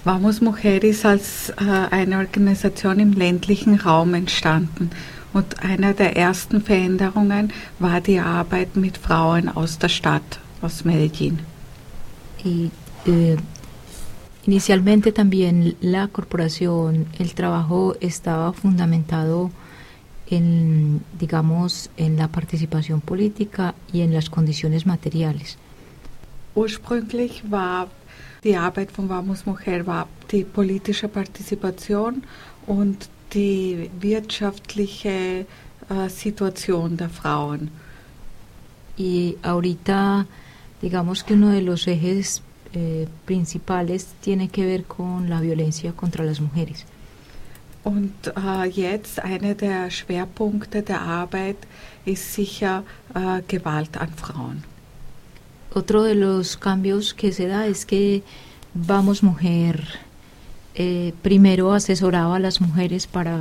Vamos Mujer ist als äh, eine Organisation im ländlichen Raum entstanden. Und eine der ersten Veränderungen war die Arbeit mit Frauen aus der Stadt, aus Medellín.
Y eh, inicialmente también la corporación, el trabajo estaba fundamentado en, digamos, en la participación política y en las condiciones materiales.
Ursprünglich war die Arbeit von Vamos Mujer war die politische Partizipation und die wirtschaftliche äh, Situation der Frauen.
Y ahorita, digamos que uno de los ejes eh, principales tiene que ver con la violencia contra las mujeres.
Und äh, jetzt einer der Schwerpunkte der Arbeit ist sicher äh, Gewalt an Frauen.
Otro de los cambios que se da es que Vamos Mujer eh, primero asesoraba a las mujeres para,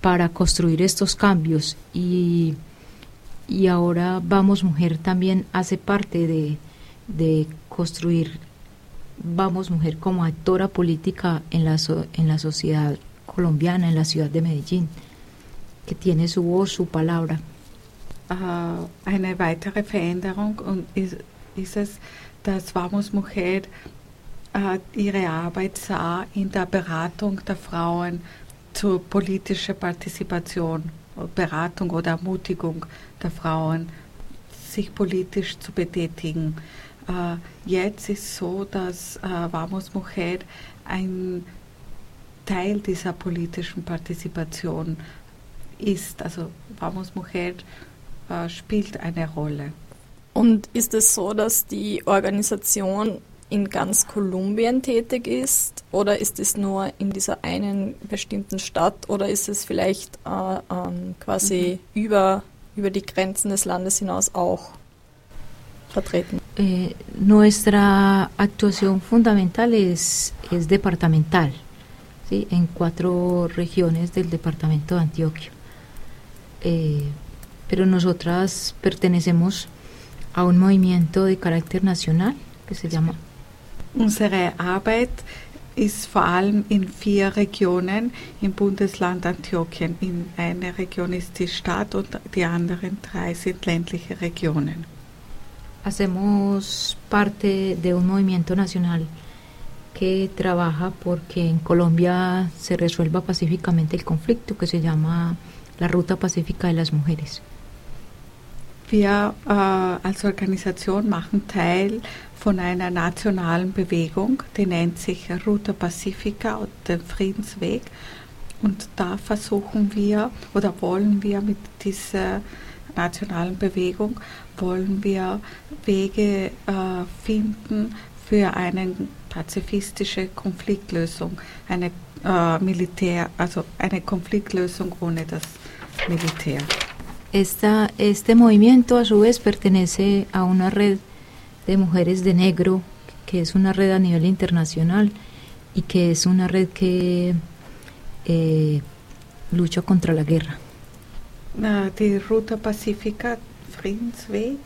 para construir estos cambios y, y ahora Vamos Mujer también hace parte de, de construir Vamos Mujer como actora política en la, so- en la sociedad colombiana en la ciudad de Medellín, que tiene su voz, su palabra.
Uh, eine weitere Veränderung und ist, ist es, dass Vamos Mujer uh, ihre Arbeit sah in der Beratung der Frauen zur politischen Partizipation, Beratung oder Ermutigung der Frauen, sich politisch zu betätigen. Uh, jetzt ist es so, dass Vamos Mujer ein Teil dieser politischen Partizipation ist. Also Vamos Mujer äh, spielt eine Rolle.
Und ist es so, dass die Organisation in ganz Kolumbien tätig ist oder ist es nur in dieser einen bestimmten Stadt oder ist es vielleicht äh, ähm, quasi mhm. über, über die Grenzen des Landes hinaus auch vertreten?
Eh, nuestra actuación fundamental es, es departamental, ¿sí? en cuatro regiones del departamento de Antioquia. Eh, pero nosotras pertenecemos a un movimiento de carácter nacional que se llama.
Unsere Arbeit ist vor allem in vier Regionen im Bundesland Antioquien. In einer Region ist die Stadt und die anderen drei sind ländliche Regionen.
Hacemos parte de un movimiento nacional que trabaja porque en Colombia se resuelva pacíficamente el conflicto que se llama la Ruta Pacífica de las Mujeres.
Wir als Organisation machen Teil von einer nationalen Bewegung, die nennt sich Ruta Pacifica den Friedensweg. Und da versuchen wir oder wollen wir mit dieser nationalen Bewegung, wollen wir Wege äh, finden für eine pazifistische Konfliktlösung, eine äh, Militär, also eine Konfliktlösung ohne das Militär.
Esta, este movimiento a su vez pertenece a una red de mujeres de negro, que es una red a nivel internacional y que es una red que eh, lucha contra la guerra.
Die Ruta Pacifica Friedensweg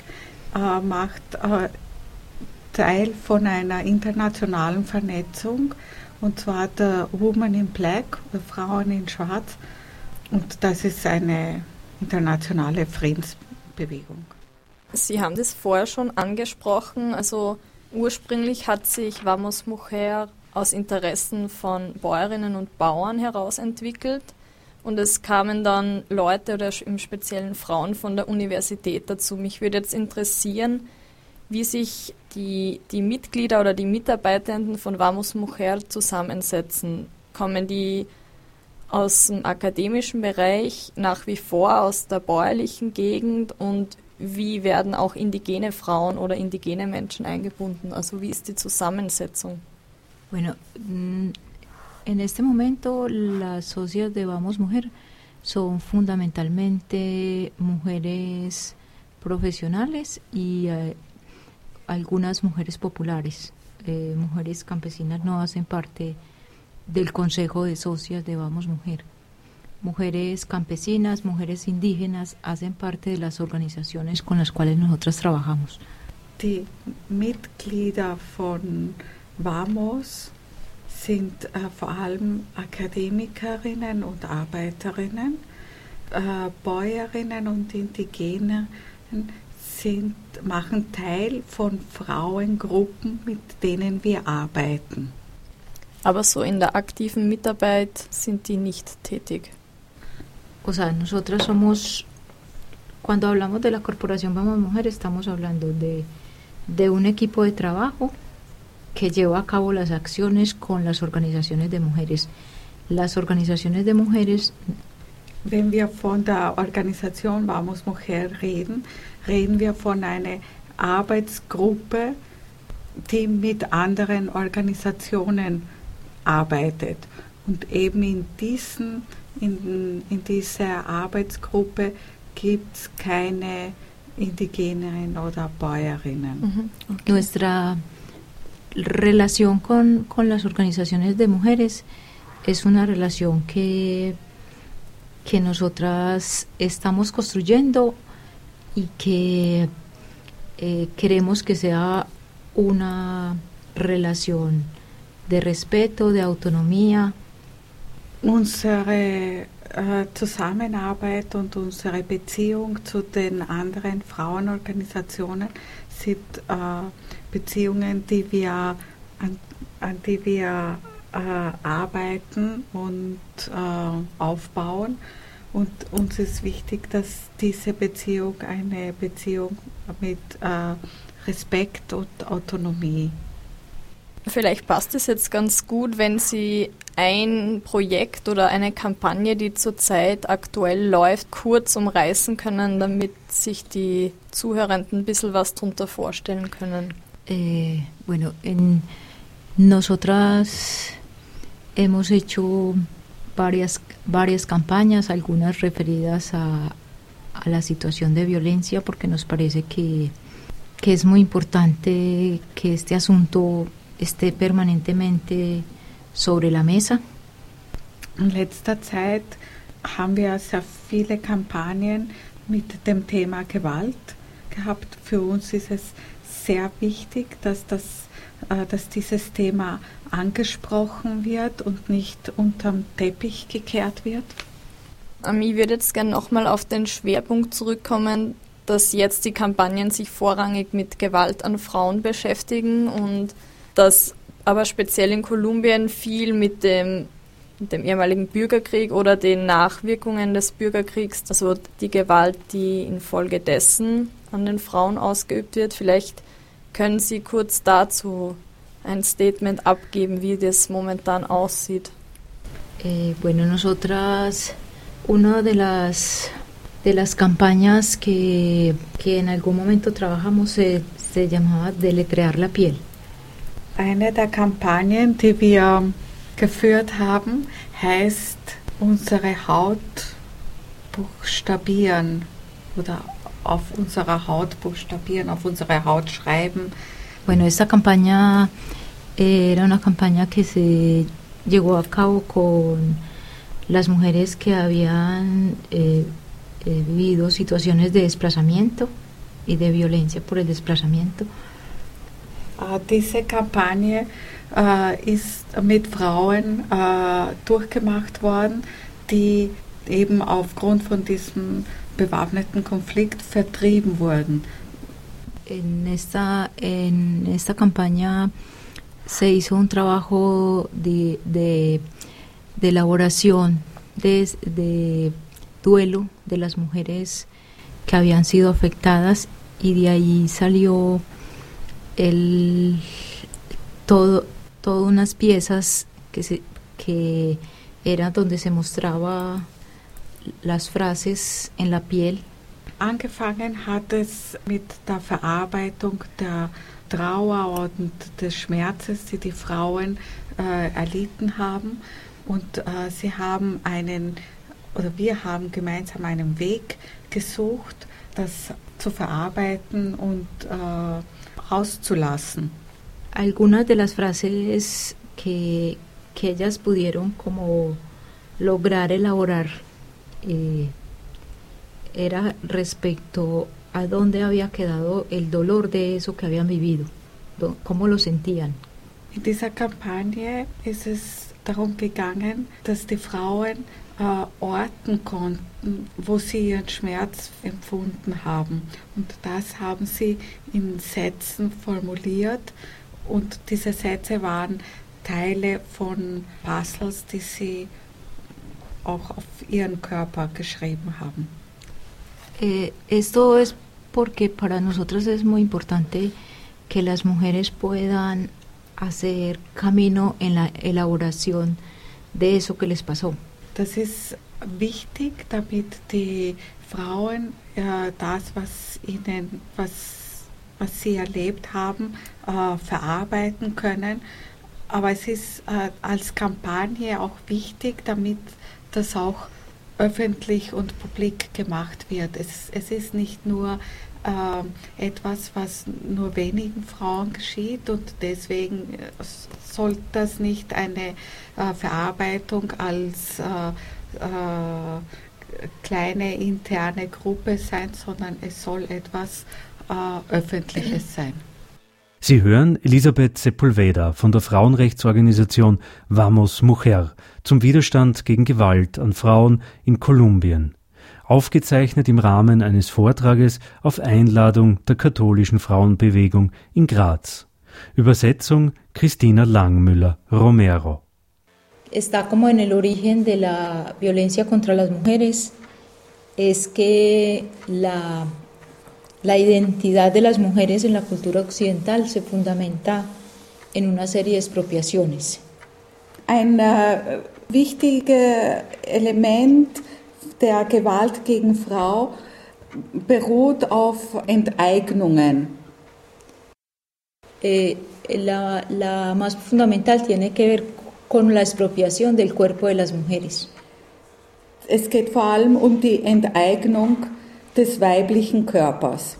uh, macht uh, Teil von einer internationalen Vernetzung, und zwar der Women in Black, Frauen in Schwarz. Und das ist eine internationale Friedensbewegung.
Sie haben das vorher schon angesprochen. Also ursprünglich hat sich Vamos Mujer aus Interessen von Bäuerinnen und Bauern heraus entwickelt. Und es kamen dann Leute oder im Speziellen Frauen von der Universität dazu. Mich würde jetzt interessieren, wie sich die, die Mitglieder oder die Mitarbeitenden von Vamos Mujer zusammensetzen. Kommen die aus dem akademischen Bereich, nach wie vor aus der bäuerlichen Gegend und wie werden auch indigene Frauen oder indigene Menschen eingebunden? Also wie ist die Zusammensetzung?
Bueno, en este momento las socias de Vamos Mujer son fundamentalmente mujeres profesionales y eh, algunas mujeres populares. Eh, mujeres campesinas no hacen parte del Consejo de Socias de Vamos Mujer. Mujeres campesinas, mujeres indígenas hacen parte de las organizaciones con las cuales nosotras trabajamos.
Die Mitglieder von Vamos sind äh, vor allem Akademikerinnen und Arbeiterinnen, äh, Bäuerinnen und Indigenen sind, machen Teil von Frauengruppen, mit denen wir arbeiten.
Aber so in der aktiven Mitarbeit sind die nicht tätig.
O sea, nosotras somos, cuando hablamos de la Corporación Vamos Mujer, estamos hablando de, de un equipo de trabajo que lleva a cabo las acciones con las organizaciones de mujeres. Las organizaciones de mujeres.
Wenn wir von der Organisation Vamos Mujer reden, reden wir von einer Arbeitsgruppe, die mit anderen Organisationen arbeitet. Und eben in, diesen, in, in dieser Arbeitsgruppe gibt es keine Indigenen oder Bäuerinnen.
Mhm. Okay. Nuestra relación con, con las organizaciones de mujeres es una relación que, que nosotras estamos construyendo y que eh, queremos que sea una relación de respeto, de autonomía.
Unsere äh, Zusammenarbeit und unsere Beziehung zu den anderen Frauenorganisationen sind äh, Beziehungen, die wir, an, an die wir äh, arbeiten und äh, aufbauen. Und uns ist wichtig, dass diese Beziehung eine Beziehung mit äh, Respekt und Autonomie
Vielleicht passt es jetzt ganz gut, wenn Sie ein Projekt oder eine Kampagne, die zurzeit aktuell läuft, kurz umreißen können, damit sich die Zuhörenden ein bisschen was darunter vorstellen können.
Eh, bueno, en nosotras hemos hecho varias, varias campañas, algunas referidas a, a la situación de violencia, porque nos parece que, que es muy importante que este asunto esté permanentemente sobre la mesa.
Letzter Zeit haben wir sehr viele Kampagnen mit dem Thema Gewalt gehabt. Für uns ist es sehr wichtig, dass, das, äh, dass dieses Thema angesprochen wird und nicht unterm Teppich gekehrt wird.
Ich würde jetzt gerne nochmal auf den Schwerpunkt zurückkommen, dass jetzt die Kampagnen sich vorrangig mit Gewalt an Frauen beschäftigen und dass aber speziell in Kolumbien viel mit dem, mit dem ehemaligen Bürgerkrieg oder den Nachwirkungen des Bürgerkriegs, also die Gewalt, die infolgedessen an den Frauen ausgeübt wird. Vielleicht können Sie kurz dazu ein Statement abgeben, wie das momentan aussieht.
Eh, bueno, nosotras, una de las, de las campañas que, que en algún momento trabajamos se, se llamaba Deletrear la piel.
Eine der Kampagnen, die wir geführt haben, heißt unsere Haut buchstabieren oder auf unserer Haut buchstabieren, auf unserer Haut schreiben.
Bueno, esta campaña era una campaña que se llevó a cabo con las mujeres que habían eh, eh, vivido situaciones de desplazamiento y de violencia por el desplazamiento.
Äh, diese Kampagne äh, ist mit Frauen äh, durchgemacht worden, die eben aufgrund von diesem bewaffneten Konflikt vertrieben wurden.
En esta, en esta campaña se hizo un trabajo de, de, elaboración, de, de duelo de las mujeres que habían sido afectadas y de ahí salió el, todo, todas unas piezas que, se, que era donde se mostraba las frases en la piel.
Angefangen hat es mit der Verarbeitung der Trauer und des Schmerzes, die die Frauen äh, erlitten haben. Und äh, sie haben einen, oder wir haben gemeinsam einen Weg gesucht, das zu verarbeiten und äh, auszulassen.
Algunas de las frases que, que ellas pudieron como lograr elaborar eh, era respecto a dónde había quedado el dolor de eso que habían vivido, cómo lo sentían.
In dieser Kampagne ist es darum gegangen, dass die Frauen äh, orten konnten, wo sie ihren Schmerz empfunden haben. Und das haben sie in Sätzen formuliert und diese Sätze waren Teile von Puzzles, die sie auch auf ihren Körper geschrieben haben.
Eh, esto es porque para nosotros es muy importante que las mujeres puedan hacer camino en la elaboración de eso que les pasó.
Das ist wichtig, damit die Frauen äh, das, was ihnen, was, was sie erlebt haben, äh, verarbeiten können. Aber es ist äh, als Kampagne auch wichtig, damit das auch öffentlich und publik gemacht wird. Es, es ist nicht nur äh, etwas, was nur wenigen Frauen geschieht und deswegen äh, soll das nicht eine äh, Verarbeitung als äh, äh, kleine interne Gruppe sein, sondern es soll etwas äh, Öffentliches sein.
Sie hören Elisabeth Sepulveda von der Frauenrechtsorganisation Vamos Mujer zum Widerstand gegen Gewalt an Frauen in Kolumbien. Aufgezeichnet im Rahmen eines Vortrages auf Einladung der katholischen Frauenbewegung in Graz. Übersetzung Christina Langmüller Romero.
Está como en el origen de la violencia contra las mujeres, es que la La identidad de las mujeres en la cultura occidental se fundamenta en una serie de expropiaciones.
Ein äh, wichtiges Element der Gewalt gegen Frau beruht auf Enteignungen.
Eh, la, la más fundamental tiene que ver con la expropiación del cuerpo de las mujeres.
Es geht vor allem um die Enteignung des weiblichen Körpers.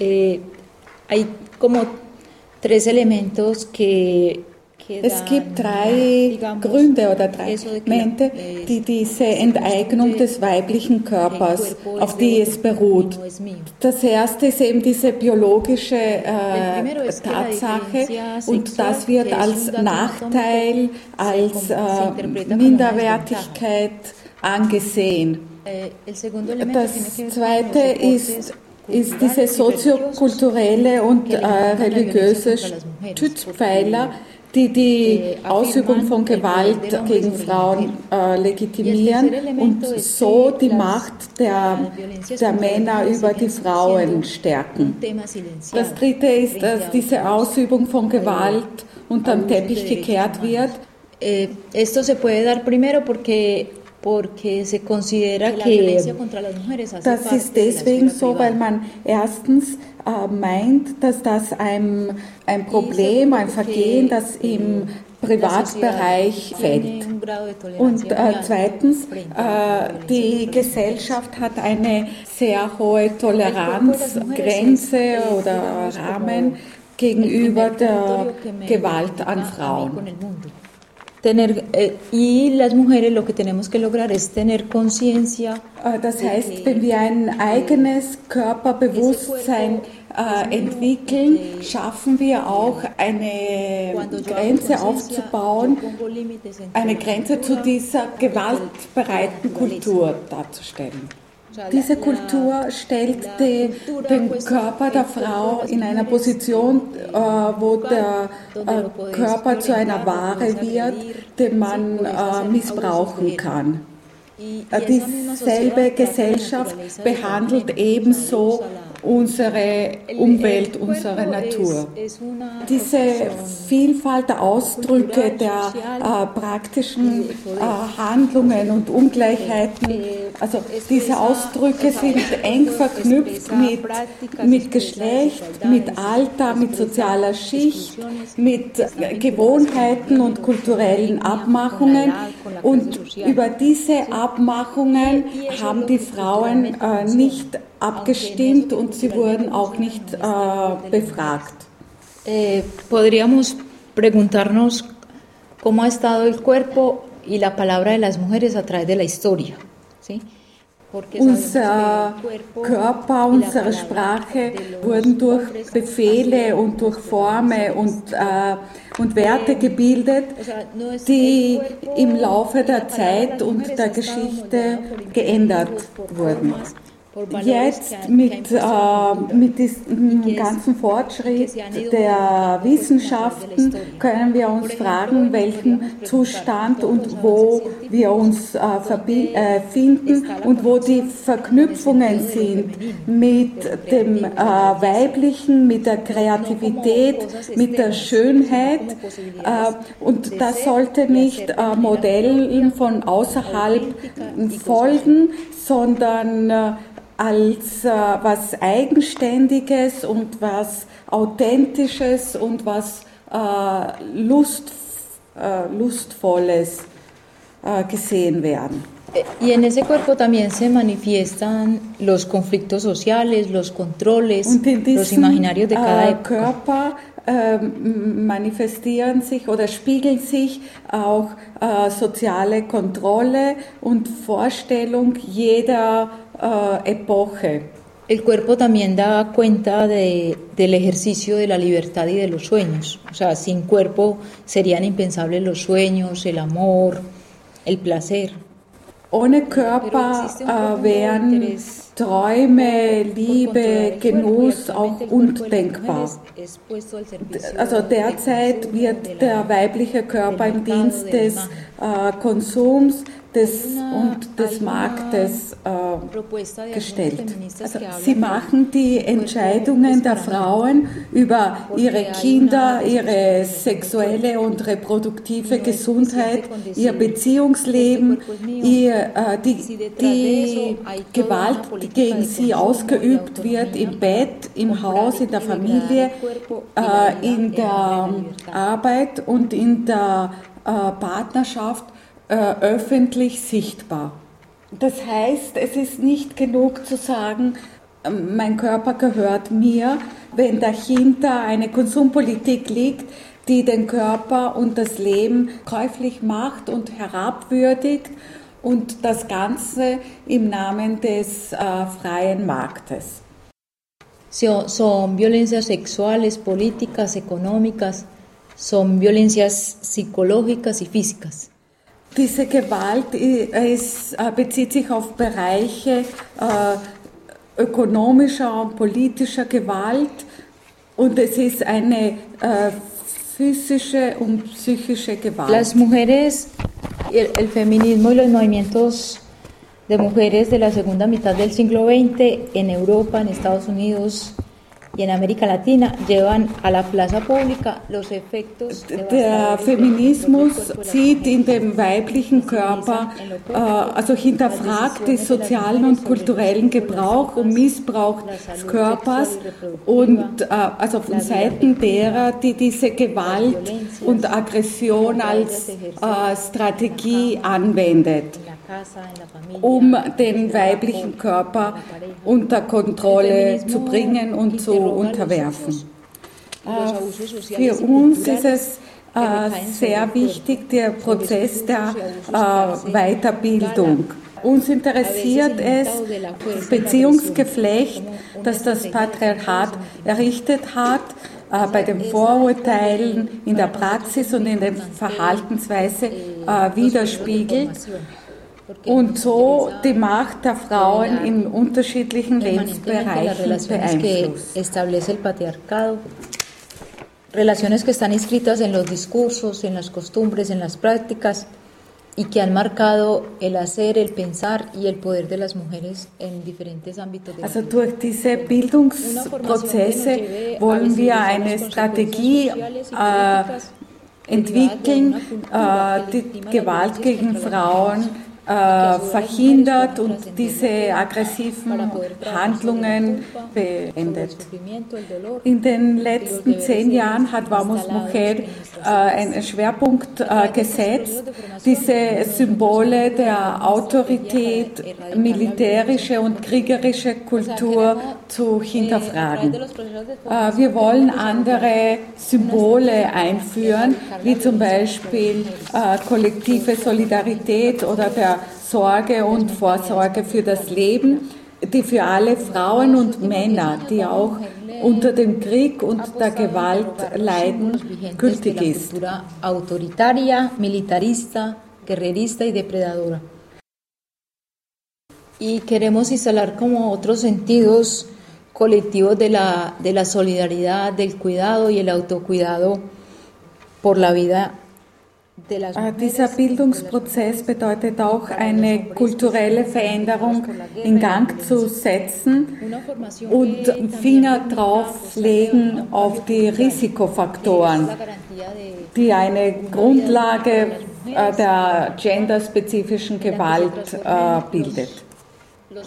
Eh, hay como tres elementos que, que
es gibt drei Gründe oder drei Elemente, die diese Enteignung des weiblichen Körpers, auf die es beruht. Das erste ist eben diese biologische äh, Tatsache und das wird als Nachteil, als äh, Minderwertigkeit angesehen.
Eh,
das zweite ist, ist diese soziokulturelle und äh, religiöse Stützpfeiler, die die Ausübung von Gewalt gegen Frauen äh, legitimieren und so die Macht der, der Männer über die Frauen stärken. Das Dritte ist, dass diese Ausübung von Gewalt unterm Teppich gekehrt wird.
Eh, esto se puede dar primero porque porque se considera que
das ist deswegen so, weil man erstens äh, meint, dass das ein, ein Problem, ein Vergehen, das im Privatbereich fällt. Und äh, zweitens, äh, die Gesellschaft hat eine sehr hohe Toleranzgrenze oder Rahmen gegenüber der Gewalt an Frauen.
Tener, eh, y las mujeres lo que tenemos que lograr es tener conciencia.
Äh, das heißt, wenn wir ein eigenes Körperbewusstsein äh, entwickeln, schaffen wir auch eine Grenze aufzubauen, eine Grenze zu dieser gewaltbereiten Kultur darzustellen. Diese Kultur stellt die, den Körper der Frau in einer Position, äh, wo der äh, Körper zu einer Ware wird, den man äh, missbrauchen kann. Äh, dieselbe Gesellschaft behandelt ebenso unsere Umwelt, unsere Natur. Diese Vielfalt der Ausdrücke, der äh, praktischen äh, Handlungen und Ungleichheiten, also diese Ausdrücke sind eng verknüpft mit, mit Geschlecht, mit Alter, mit sozialer Schicht, mit Gewohnheiten und kulturellen Abmachungen. Und über diese Abmachungen haben die Frauen äh, nicht abgestimmt und sie wurden auch nicht äh, befragt.
Eh, podríamos preguntarnos cómo ha estado el cuerpo y la palabra de las mujeres a través de la historia. ¿sí?
Unser Körper, unsere Sprache wurden durch Befehle und durch Formen und, äh, und Werte gebildet, die im Laufe der Zeit und der Geschichte geändert wurden. Jetzt mit, äh, mit diesem ganzen Fortschritt der Wissenschaften können wir uns fragen, welchen Zustand und wo wir uns äh, äh, finden und wo die Verknüpfungen sind mit dem äh, Weiblichen, mit der Kreativität, mit der Schönheit. Äh, und das sollte nicht äh, Modellen von außerhalb folgen, sondern als äh, was Eigenständiges und was Authentisches und was äh, Lust, äh, Lustvolles äh, gesehen werden.
Y en ese cuerpo también se manifiestan los conflictos sociales, los controles, los imaginarios de cada
äh, época. Körper äh, manifestieren sich oder spiegeln sich auch äh, soziale Kontrolle und Vorstellung jeder Epoche.
el cuerpo también da cuenta de, del ejercicio de la libertad y de los sueños. O sea, sin cuerpo serían impensables los sueños, el amor, el placer.
Ohne Körper äh, wären Träume, Liebe, Genuss auch undenkbar. Also derzeit wird der weibliche Körper im Dienst des äh, Konsums, des und des Marktes äh, gestellt. Also sie machen die Entscheidungen der Frauen über ihre Kinder, ihre sexuelle und reproduktive Gesundheit, ihr Beziehungsleben, ihr, äh, die, die Gewalt, die gegen sie ausgeübt wird im Bett, im Haus, in der Familie, äh, in der Arbeit und in der äh, Partnerschaft äh, öffentlich sichtbar. Das heißt, es ist nicht genug zu sagen, ähm, mein Körper gehört mir, wenn dahinter eine Konsumpolitik liegt, die den Körper und das Leben käuflich macht und herabwürdigt und das Ganze im Namen des äh, freien Marktes.
Son violencias sexuales, políticas, económicas, son violencias psicológicas y físicas.
Diese Gewalt ist, äh, bezieht sich auf Bereiche äh, ökonomischer und politischer Gewalt und es ist eine äh, physische und psychische Gewalt.
Las mujeres, el, el feminismo y los movimientos de mujeres de la segunda mitad del siglo XX en Europa, en Estados Unidos,
Der Feminismus sieht in dem weiblichen Körper, äh, also hinterfragt den sozialen und kulturellen Gebrauch und Missbrauch des Körpers und äh, also von Seiten derer, die diese Gewalt und Aggression als äh, Strategie anwendet um den weiblichen Körper unter Kontrolle zu bringen und zu unterwerfen. Äh, für uns ist es äh, sehr wichtig der Prozess der äh, Weiterbildung. Uns interessiert es, das Beziehungsgeflecht, das das Patriarchat errichtet hat, bei den Vorurteilen in der Praxis und in der Verhaltensweise widerspiegelt und so die Macht der Frauen in unterschiedlichen Lebensbereichen beeinflusst.
Relaciones que están inscritas en los discursos, en las costumbres, en las prácticas y que han marcado el hacer, el pensar y el poder de las mujeres en diferentes ámbitos. De
also durch diese Bildungsprozesse wollen wir eine Strategie äh, entwickeln, äh, die Gewalt gegen Frauen äh, verhindert und diese aggressiven Handlungen beendet. In den letzten zehn Jahren hat Vamos Mujer äh, einen Schwerpunkt äh, gesetzt, diese Symbole der Autorität, militärische und kriegerische Kultur zu hinterfragen. Wir wollen andere Symbole einführen, wie zum Beispiel kollektive Solidarität oder der Sorge und Vorsorge für das Leben, die für alle Frauen und Männer, die auch unter dem Krieg und der Gewalt leiden, gültig ist.
Y. Y queremos instalar como otros sentidos colectivos de la, de la solidaridad, del cuidado y el autocuidado por la vida
dieser Bildungsprozess bedeutet auch eine kulturelle Veränderung in Gang zu setzen und Finger drauflegen auf die Risikofaktoren, die eine Grundlage äh, der genderspezifischen Gewalt äh, bildet.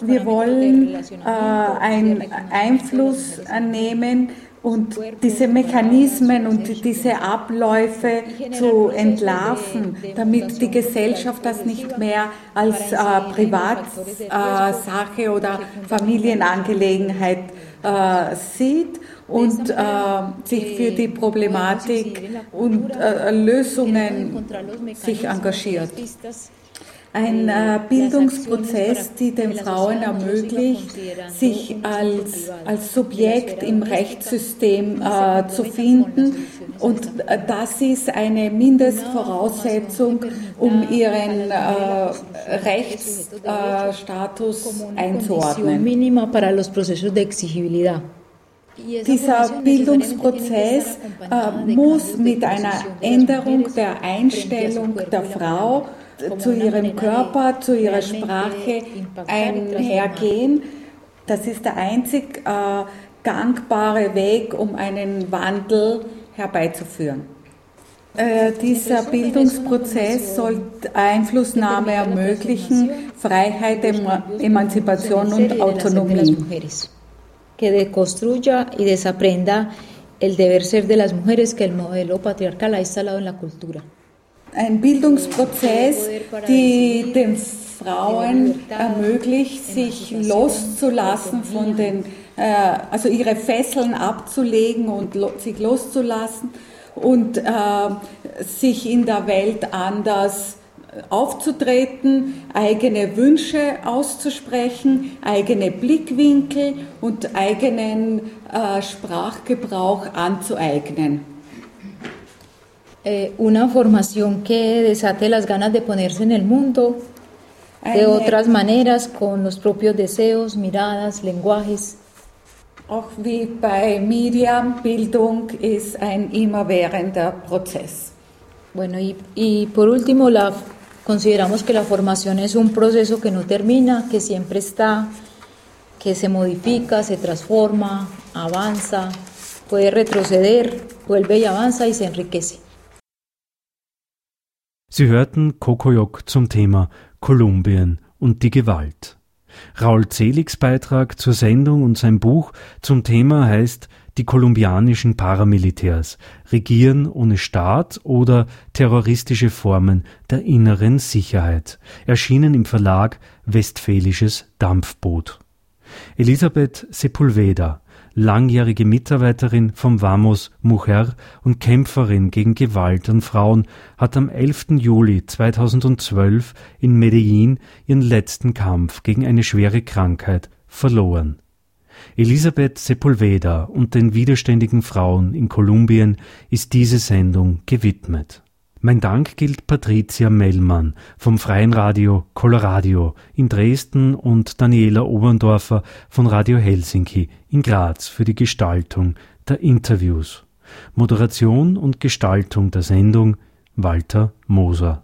Wir wollen einen Einfluss nehmen und diese Mechanismen und diese Abläufe zu entlarven, damit die Gesellschaft das nicht mehr als äh, Privatsache oder Familienangelegenheit äh, sieht und äh, sich für die Problematik und äh, Lösungen sich engagiert. Ein äh, Bildungsprozess, die den Frauen ermöglicht, sich als, als Subjekt im Rechtssystem äh, zu finden. Und äh, das ist eine Mindestvoraussetzung, um ihren äh, Rechtsstatus einzuordnen. Dieser Bildungsprozess äh, muss mit einer Änderung der Einstellung der Frau zu ihrem Körper, zu ihrer Sprache einhergehen. Das ist der einzig äh, gangbare Weg, um einen Wandel herbeizuführen. Äh, dieser Bildungsprozess soll Einflussnahme ermöglichen, Freiheit, Emanzipation und Autonomie.
Que deconstruya y desaprenda el deber ser de las mujeres que el modelo patriarcal ha instalado en la cultura
ein Bildungsprozess, die den Frauen ermöglicht, sich loszulassen von den, äh, also ihre Fesseln abzulegen und sich loszulassen und äh, sich in der Welt anders aufzutreten, eigene Wünsche auszusprechen, eigene Blickwinkel und eigenen äh, Sprachgebrauch anzueignen.
Eh, una formación que desate las ganas de ponerse en el mundo de otras maneras, con los propios deseos, miradas, lenguajes.
Auch wie bei Miriam, Bildung ist ein immerwährender Prozess.
Bueno, y, y por último, la, consideramos que la formación es un proceso que no termina, que siempre está, que se modifica, se transforma, avanza, puede retroceder, vuelve y avanza y se enriquece.
Sie hörten Kokoyok zum Thema Kolumbien und die Gewalt. Raul Zeligs Beitrag zur Sendung und sein Buch zum Thema heißt Die kolumbianischen Paramilitärs Regieren ohne Staat oder terroristische Formen der inneren Sicherheit, erschienen im Verlag Westfälisches Dampfboot. Elisabeth Sepulveda langjährige Mitarbeiterin vom Vamos Mujer und Kämpferin gegen Gewalt an Frauen, hat am 11. Juli 2012 in Medellin ihren letzten Kampf gegen eine schwere Krankheit verloren. Elisabeth Sepulveda und den widerständigen Frauen in Kolumbien ist diese Sendung gewidmet. Mein Dank gilt Patricia Mellmann vom Freien Radio Coloradio in Dresden und Daniela Oberndorfer von Radio Helsinki in Graz für die Gestaltung der Interviews. Moderation und Gestaltung der Sendung Walter Moser.